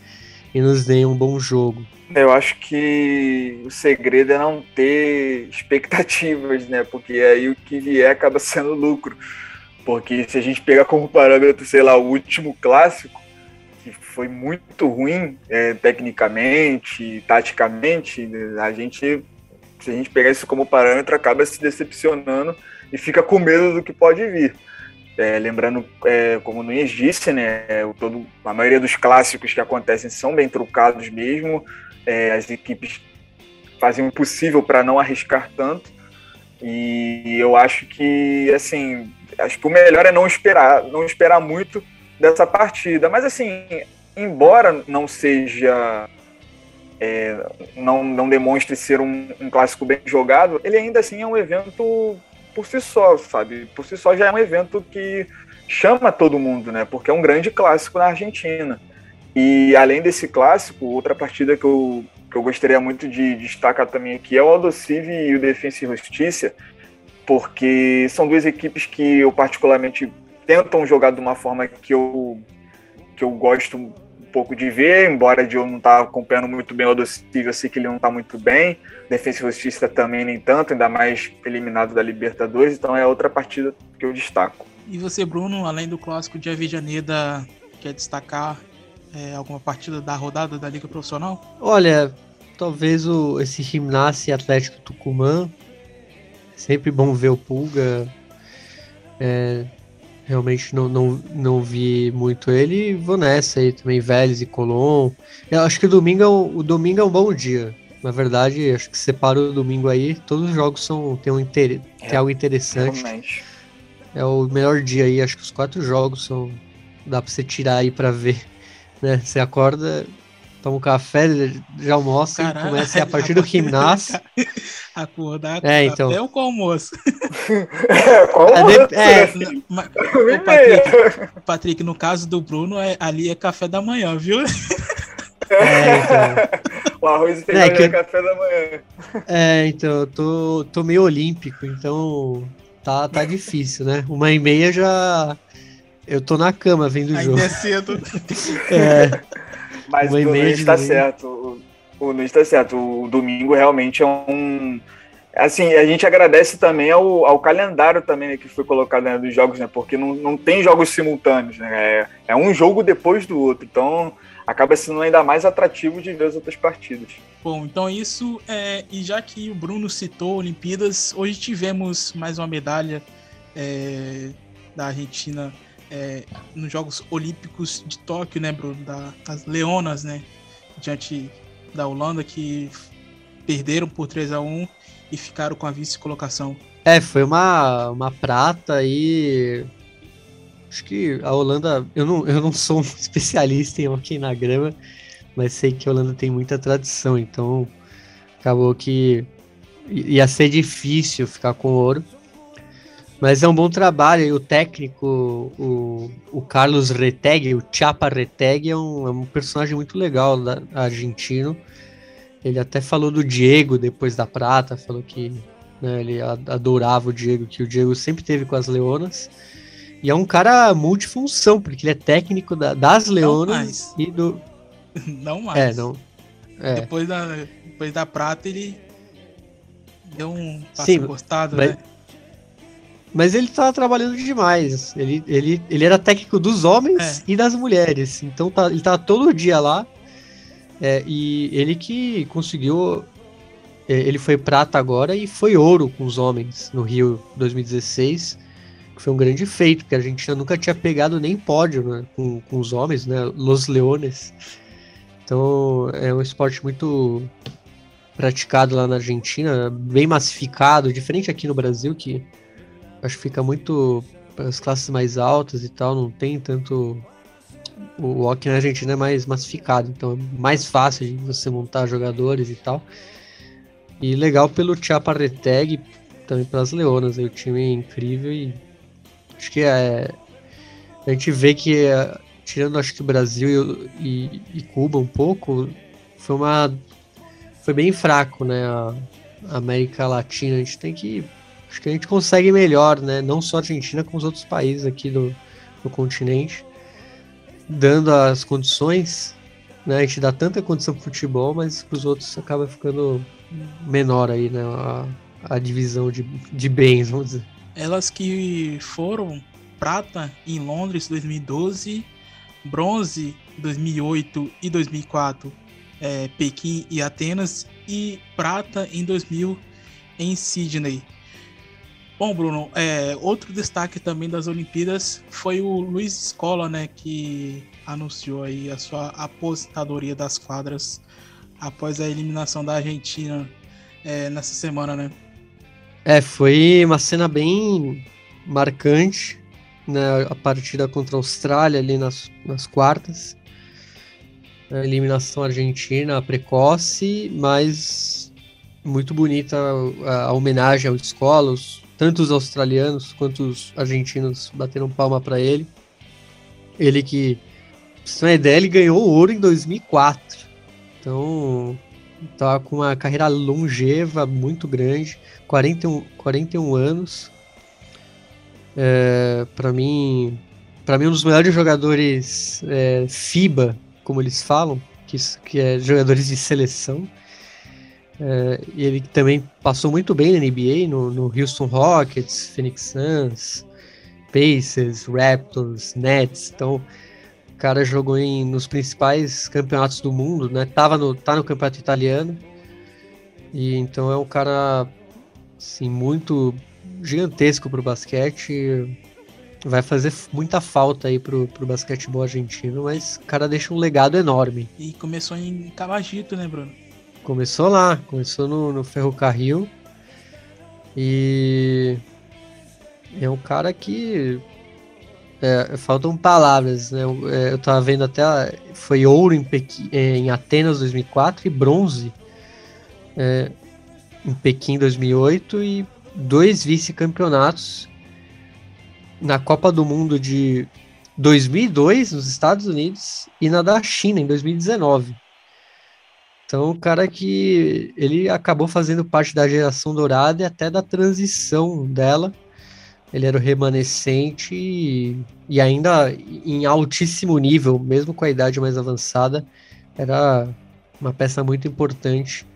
e nos deem um bom jogo. Eu acho que o segredo é não ter expectativas, né? Porque aí o que vier acaba sendo lucro. Porque se a gente pegar como parâmetro, sei lá, o último clássico, que foi muito ruim é, tecnicamente, taticamente, a gente, se a gente pegar isso como parâmetro, acaba se decepcionando e fica com medo do que pode vir. É, lembrando, é, como o Nunes disse, né, o todo, a maioria dos clássicos que acontecem são bem trucados mesmo. É, as equipes fazem o possível para não arriscar tanto. E eu acho que, assim, acho que o melhor é não esperar, não esperar muito dessa partida. Mas, assim, embora não seja é, não, não demonstre ser um, um, clássico bem jogado, ele ainda assim é um evento por si só, sabe? Por si só já é um evento que chama todo mundo, né? Porque é um grande clássico na Argentina. E além desse clássico, outra partida que eu, que eu gostaria muito de destacar também aqui é o Aldocive e o Defensa e Justiça, porque são duas equipes que eu particularmente tentam jogar de uma forma que eu, que eu gosto pouco de ver, embora eu não tá acompanhando muito bem o Adocível, eu sei que ele não está muito bem. Defensa e Justiça também nem tanto, ainda mais eliminado da Libertadores, então é outra partida que eu destaco. E você, Bruno, além do clássico de Avellaneda, quer destacar é, alguma partida da rodada da Liga Profissional? Olha, talvez o, esse Gimnasia Atlético Tucumã. Sempre bom ver o Pulga. É, realmente não, não, não vi muito ele. Vou nessa aí também, Vélez e Colom. Eu acho que o domingo, é um, o domingo é um bom dia. Na verdade, acho que separa o domingo aí, todos os jogos são, tem, um inter, é, tem algo interessante. Realmente. É o melhor dia aí, acho que os quatro jogos são. Dá pra você tirar aí pra ver. Né? Você acorda, toma um café, já almoça Caralho, e começa a [laughs] partir do gimnasio. [laughs] Acordar é, então. até o com almoço. é, qual almoço? É, é, mas, Patrick, Patrick, no caso do Bruno, é, ali é café da manhã, viu? É, então. O arroz e feijão é, que... é café da manhã. É, então, eu tô, tô meio olímpico, então tá, tá difícil, né? Uma e meia já. Eu tô na cama vendo o jogo. Ainda é cedo. [laughs] é. Mas o Nunes está certo. O, o Nunes está certo. O domingo realmente é um. Assim, a gente agradece também ao, ao calendário também né, que foi colocado né, dos jogos, né? Porque não, não tem jogos simultâneos, né? É, é um jogo depois do outro. Então acaba sendo ainda mais atrativo de ver as outras partidas. Bom, então isso é. E já que o Bruno citou Olimpíadas, hoje tivemos mais uma medalha é, da Argentina é, nos Jogos Olímpicos de Tóquio, né, Bruno? Da, das Leonas, né? Diante da Holanda, que perderam por 3 a 1 e ficaram com a vice-colocação. É, foi uma, uma prata e. Acho que a Holanda. Eu não, eu não sou [laughs] um especialista em hockey na grama, mas sei que a Holanda tem muita tradição, então acabou que ia ser difícil ficar com ouro. Mas é um bom trabalho. E o técnico, o, o Carlos Reteg, o Chapa Reteg, é um, é um personagem muito legal da, argentino. Ele até falou do Diego depois da prata, falou que né, ele adorava o Diego, que o Diego sempre teve com as Leonas. E é um cara multifunção, porque ele é técnico da, das Leonas e do. [laughs] Não mais. É, não. É. Depois, da, depois da prata, ele deu um passo Sim, encostado, mas, né? Mas ele tá trabalhando demais. Ele, ele, ele era técnico dos homens é. e das mulheres. Então tá, ele tá todo dia lá. É, e ele que conseguiu. É, ele foi prata agora e foi ouro com os homens no Rio 2016. Que foi um grande feito, porque a Argentina nunca tinha pegado nem pódio né, com, com os homens, né? Los Leones. Então é um esporte muito praticado lá na Argentina, bem massificado, diferente aqui no Brasil, que acho que fica muito para as classes mais altas e tal, não tem tanto. O hockey na Argentina é mais massificado, então é mais fácil de você montar jogadores e tal. E legal pelo Chaparreteg, também pelas Leonas, o time é incrível e acho que é. A gente vê que, é, tirando acho que o Brasil e, e, Cuba um pouco, foi uma. Foi bem fraco, né? A América Latina. A gente tem que acho que a gente consegue melhor, né? Não só a Argentina, com os outros países aqui do, do continente, dando as condições, né? A gente dá tanta condição pro futebol, mas para os outros acaba ficando menor aí, né? A, a divisão de, de bens, vamos dizer. Elas que foram prata em Londres 2012, bronze 2008 e 2004 é, Pequim e Atenas e prata em 2000 em Sydney. Bom, Bruno, é, outro destaque também das Olimpíadas foi o Luiz Escola, né, que anunciou aí a sua aposentadoria das quadras após a eliminação da Argentina é, nessa semana, né? É, foi uma cena bem marcante, né, a partida contra a Austrália ali nas, nas quartas. A eliminação argentina precoce, mas muito bonita a, homenagem ao Escola, os, tanto os australianos quanto os argentinos bateram palma para ele. Ele que, pra você ter uma ideia, ele ganhou ouro em 2004. Então, tá com uma carreira longeva, muito grande, 41, 41 anos. É, para mim, para mim um dos melhores jogadores é, FIBA como eles falam, que, que é jogadores de seleção. É, ele também passou muito bem na NBA, no, no Houston Rockets, Phoenix Suns, Pacers, Raptors, Nets. Então, o cara jogou em, nos principais campeonatos do mundo, né? Tava no, tá no campeonato italiano. E então é um cara assim, muito gigantesco pro basquete. Vai fazer muita falta aí pro, pro basquetebol argentino, mas o cara deixa um legado enorme. E começou em Cabagito, né, Bruno? Começou lá, começou no, no Ferrocarril. E é um cara que. É, faltam palavras, né? Eu, é, eu tava vendo até. Foi ouro em, Pequi, é, em Atenas 2004 e bronze é, em Pequim 2008 e dois vice-campeonatos na Copa do Mundo de 2002 nos Estados Unidos e na da China em 2019. Então, o cara que ele acabou fazendo parte da geração dourada e até da transição dela. Ele era o remanescente e, e ainda em altíssimo nível, mesmo com a idade mais avançada, era uma peça muito importante.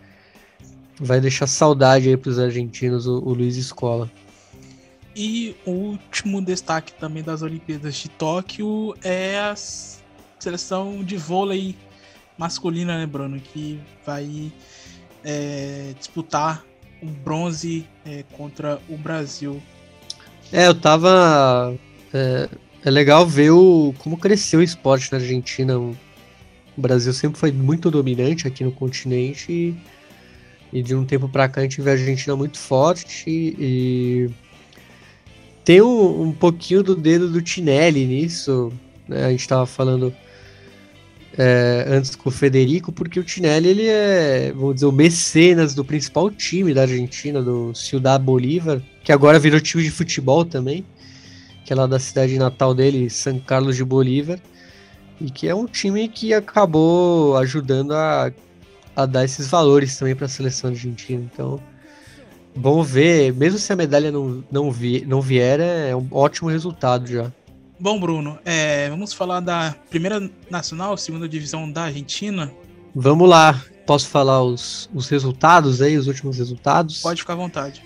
Vai deixar saudade aí para os argentinos o, o Luiz Escola. E o último destaque também das Olimpíadas de Tóquio é a seleção de vôlei masculina, né, Bruno? Que vai é, disputar um bronze é, contra o Brasil. É, eu tava. É, é, legal ver o, como cresceu o esporte na Argentina. O Brasil sempre foi muito dominante aqui no continente e, e de um tempo para cá a gente vê a Argentina muito forte e tem um, um pouquinho do dedo do Tinelli nisso. Né? A gente tava falando é, antes com o Federico, porque o Tinelli ele é, vamos dizer, o mecenas do principal time da Argentina, do Ciudad Bolívar, que agora virou time de futebol também, que é lá da cidade natal dele, São Carlos de Bolívar, e que é um time que acabou ajudando a, a dar esses valores também para a seleção argentina. Então, bom ver, mesmo se a medalha não, não, vi, não vier, é um ótimo resultado já. Bom, Bruno, é, vamos falar da primeira nacional, segunda divisão da Argentina. Vamos lá. Posso falar os, os resultados aí, os últimos resultados? Pode ficar à vontade.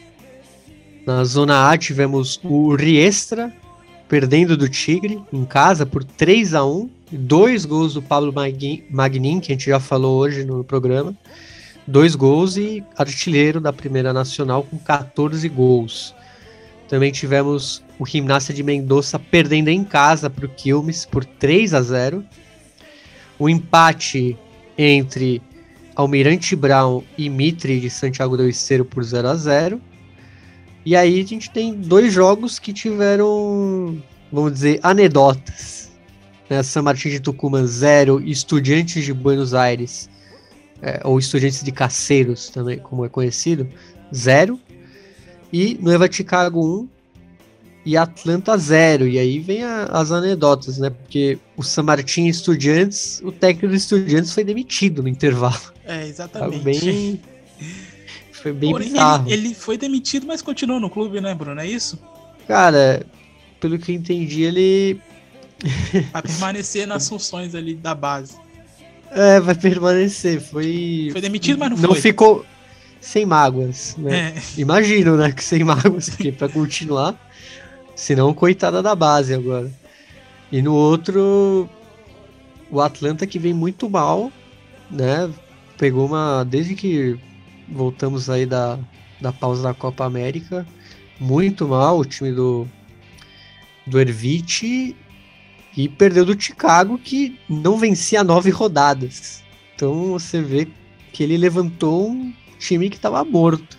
Na zona A tivemos o Riestra perdendo do Tigre em casa por 3 a 1 dois gols do Pablo Magnin, que a gente já falou hoje no programa. Dois gols e artilheiro da primeira nacional com 14 gols. Também tivemos o Gimnasia de Mendoza perdendo em casa para o Quilmes por 3 a 0. O empate entre Almirante Brown e Mitre de Santiago do Esteiro por 0 a 0. E aí a gente tem dois jogos que tiveram, vamos dizer, anedotas. Né? San Martín de Tucumã 0 e Estudiantes de Buenos Aires, é, ou Estudiantes de Caceiros também, como é conhecido, 0. E Nueva Chicago 1 e Atlanta 0. E aí vem a, as anedotas, né? Porque o San Martín Estudiantes, o técnico do Estudiantes foi demitido no intervalo. É, exatamente. Foi bem, foi bem Porém, bizarro. Ele, ele, foi demitido, mas continuou no clube, né, Bruno? É isso? Cara, pelo que eu entendi, ele. [laughs] Vai permanecer nas funções ali da base. É, vai permanecer. Foi. Foi demitido, mas não, não foi. ficou sem mágoas, né? É. Imagino, né? Que sem mágoas, porque pra continuar. Senão, coitada da base agora. E no outro, o Atlanta que vem muito mal, né? Pegou uma. Desde que voltamos aí da, da pausa da Copa América, muito mal o time do, do Ervite e perdeu do Chicago, que não vencia nove rodadas. Então você vê que ele levantou um time que estava morto.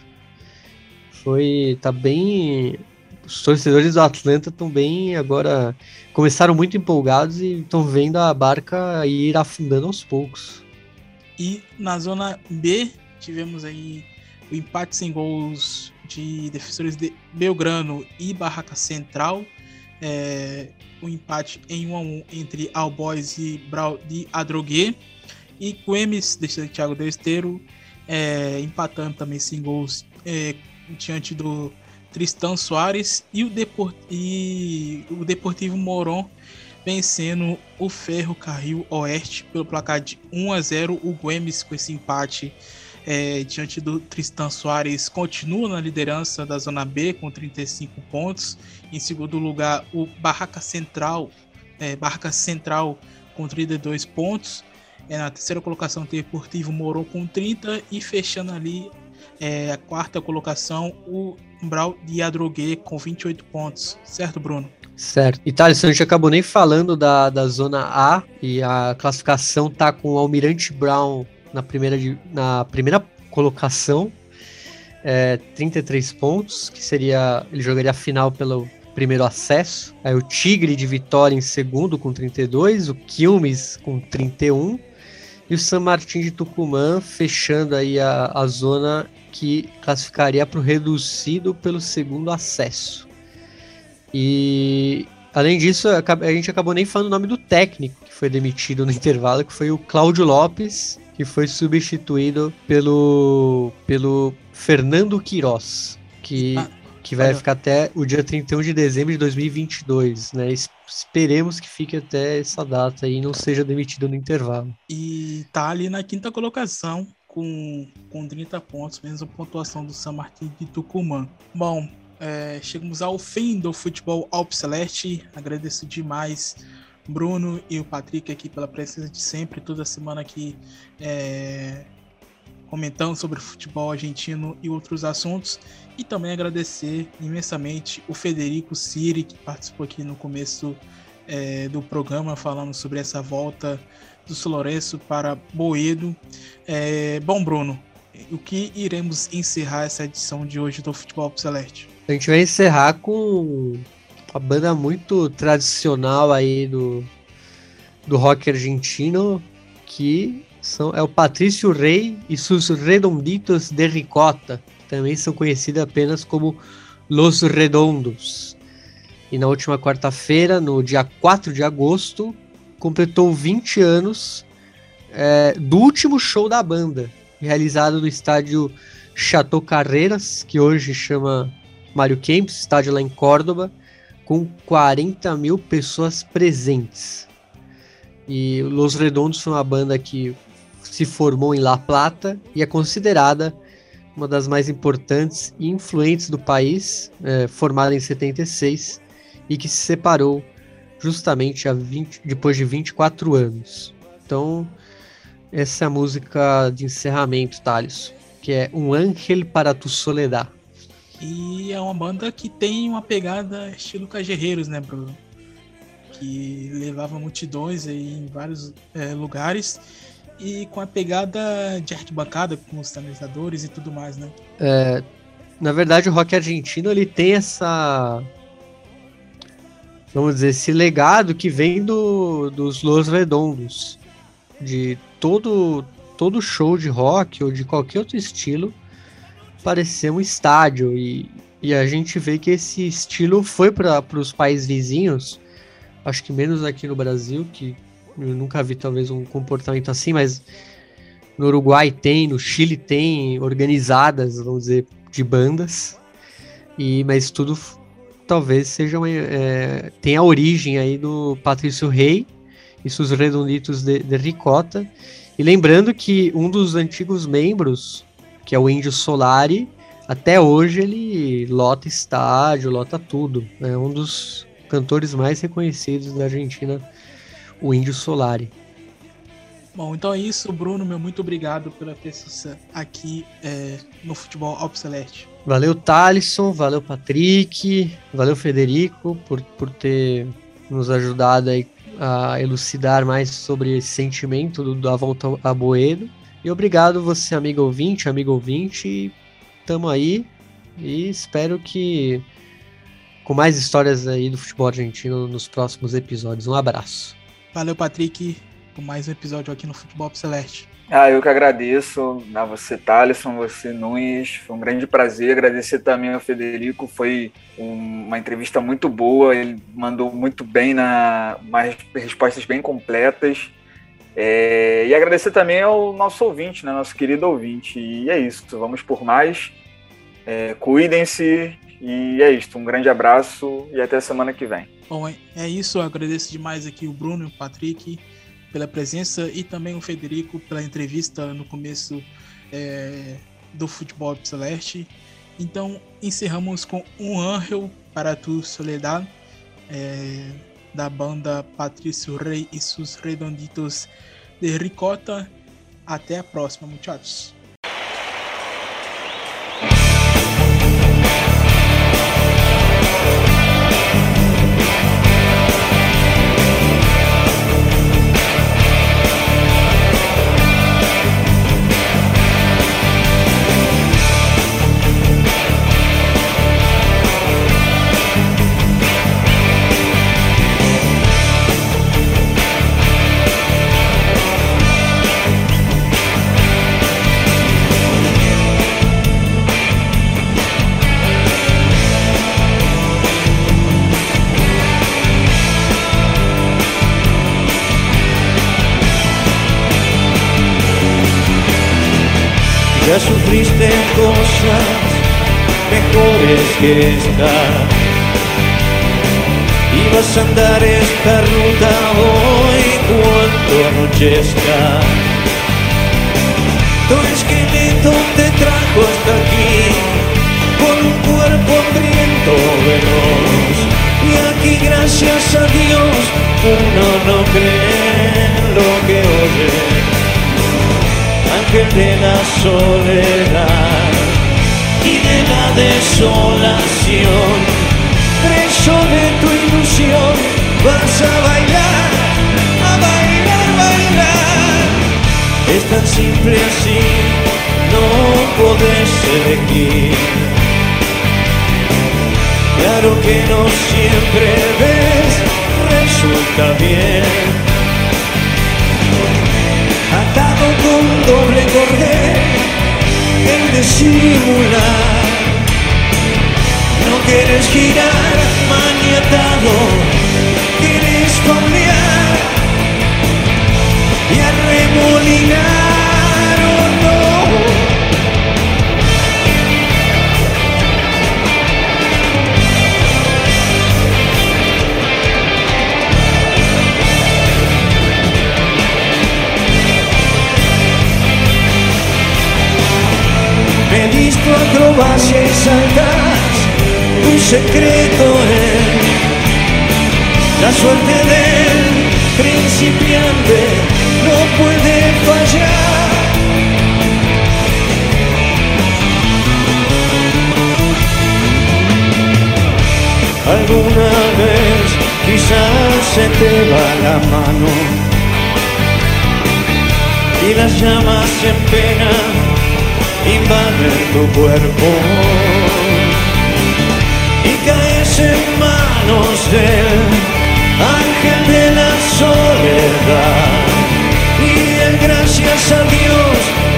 Foi. tá bem os torcedores do Atlanta bem agora. Começaram muito empolgados e estão vendo a barca ir afundando aos poucos. E na zona B, tivemos aí o empate sem gols de defensores de Belgrano e Barraca Central. É, o empate em 1 a 1 entre Albois e Brau de Adrogué. E Coemes de Santiago do Esteiro é, empatando também sem gols é, diante do Tristan Soares e o, e o Deportivo Moron vencendo o Ferro Carril Oeste pelo placar de 1 a 0. O Guemes com esse empate é, diante do Tristan Soares continua na liderança da Zona B com 35 pontos. Em segundo lugar, o Barraca Central, é, Barraca Central com 32 pontos. É, na terceira colocação, o Deportivo Morou com 30 e fechando ali é, a quarta colocação, o Umbral de Adrogué com 28 pontos. Certo, Bruno? Certo. E a gente acabou nem falando da, da zona A e a classificação tá com o Almirante Brown na primeira, na primeira colocação, é, 33 pontos, que seria. Ele jogaria a final pelo primeiro acesso. Aí o Tigre de Vitória em segundo com 32, o Quilmes com 31 e o San Martín de Tucumã fechando aí a, a zona que classificaria para o reduzido pelo segundo acesso. E além disso, a gente acabou nem falando o nome do técnico que foi demitido no [laughs] intervalo, que foi o Cláudio Lopes, que foi substituído pelo, pelo Fernando Queiroz, que, ah, que vai olha. ficar até o dia 31 de dezembro de 2022, né? Esperemos que fique até essa data e não seja demitido no intervalo. E tá ali na quinta colocação, com, com 30 pontos, mesma pontuação do San Martín de Tucumã. Bom, é, chegamos ao fim do futebol Alpceleste. Agradeço demais Bruno e o Patrick aqui pela presença de sempre, toda semana aqui é, comentando sobre futebol argentino e outros assuntos. E também agradecer imensamente o Federico Siri, que participou aqui no começo é, do programa, falando sobre essa volta do Lourenço para Boedo. É, bom, Bruno, o que iremos encerrar essa edição de hoje do Futebol Celeste? A gente vai encerrar com uma banda muito tradicional aí do, do rock argentino, que são, é o Patrício Rey e seus Redonditos de Ricota, também são conhecidos apenas como Los Redondos. E na última quarta-feira, no dia 4 de agosto, completou 20 anos é, do último show da banda, realizado no estádio Chateau Carreiras, que hoje chama Mário Kempis, estádio lá em Córdoba, com 40 mil pessoas presentes. E Los Redondos foi uma banda que se formou em La Plata e é considerada uma das mais importantes e influentes do país, é, formada em 76 e que se separou justamente 20, depois de 24 anos. Então, essa é a música de encerramento, Thales, que é Um Ángel para tu Soledad. E é uma banda que tem uma pegada estilo Cajerreiros, né, Bruno? Que levava multidões em vários é, lugares e com a pegada de arquibancada, com os sinalizadores e tudo mais, né? É, na verdade, o rock argentino ele tem essa. Vamos dizer, esse legado que vem do, dos Los Redondos. De todo, todo show de rock ou de qualquer outro estilo parecer um estádio. E, e a gente vê que esse estilo foi para os países vizinhos, acho que menos aqui no Brasil, que eu nunca vi talvez um comportamento assim, mas no Uruguai tem, no Chile tem organizadas, vamos dizer, de bandas. E mas tudo talvez seja uma, é, tem a origem aí do Patrício Rei e seus redonditos de, de ricota. E lembrando que um dos antigos membros que é o Índio Solari. Até hoje ele lota estádio, lota tudo. É um dos cantores mais reconhecidos da Argentina, o Índio Solari. Bom, então é isso, Bruno. Meu muito obrigado pela presença aqui é, no Futebol Alpo Celeste. Valeu, Thalisson. Valeu, Patrick. Valeu, Federico, por, por ter nos ajudado aí a elucidar mais sobre esse sentimento do, da volta a Boedo. E obrigado você, amigo ouvinte, amigo ouvinte. Tamo aí e espero que com mais histórias aí do futebol argentino nos próximos episódios. Um abraço. Valeu, Patrick, por mais um episódio aqui no Futebol Celeste. Ah, eu que agradeço a você, Thaleson, você, Nunes. Foi um grande prazer. Agradecer também ao Federico. Foi um, uma entrevista muito boa. Ele mandou muito bem na mais respostas bem completas. É, e agradecer também ao nosso ouvinte, né, nosso querido ouvinte. E é isso, vamos por mais. É, Cuidem-se e é isso. Um grande abraço e até semana que vem. Bom, é, é isso. Eu agradeço demais aqui o Bruno e o Patrick pela presença e também o Federico pela entrevista no começo é, do Futebol Celeste. Então, encerramos com um Angel para tu Soledad, é, da banda Patrício Rei e seus Redonditos de Ricota. Até a próxima, muchachos. Que esta. Y vas a andar esta ruta hoy cuando anochezca. Tu esqueleto te trajo hasta aquí con un cuerpo hambriento veloz. Y aquí gracias a Dios uno no cree lo que oye ángel de la soledad desolación, preso de tu ilusión, vas a bailar, a bailar, bailar. Es tan simple así, no podés elegir. Claro que no siempre ves, resulta bien atado con doble cordel, el de simular. No quieres girar maniatado, quieres cambiar y arremolinar o no. Pedís tu acrobacia y saltas, un secreto es la suerte del principiante no puede fallar. Alguna vez quizás se te va la mano y las llamas en pena invaden tu cuerpo en manos del ángel de la soledad. Y gracias a Dios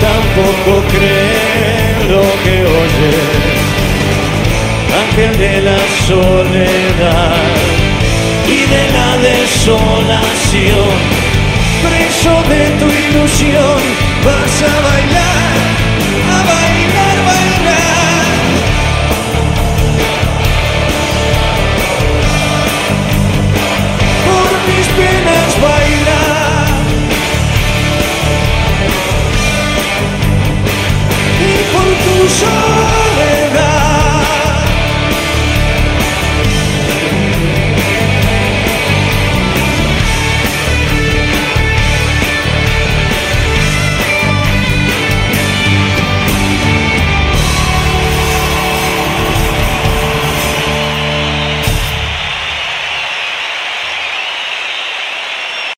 tampoco cree lo que oye. Ángel de la soledad y de la desolación. Preso de tu ilusión vas a bailar 我独守。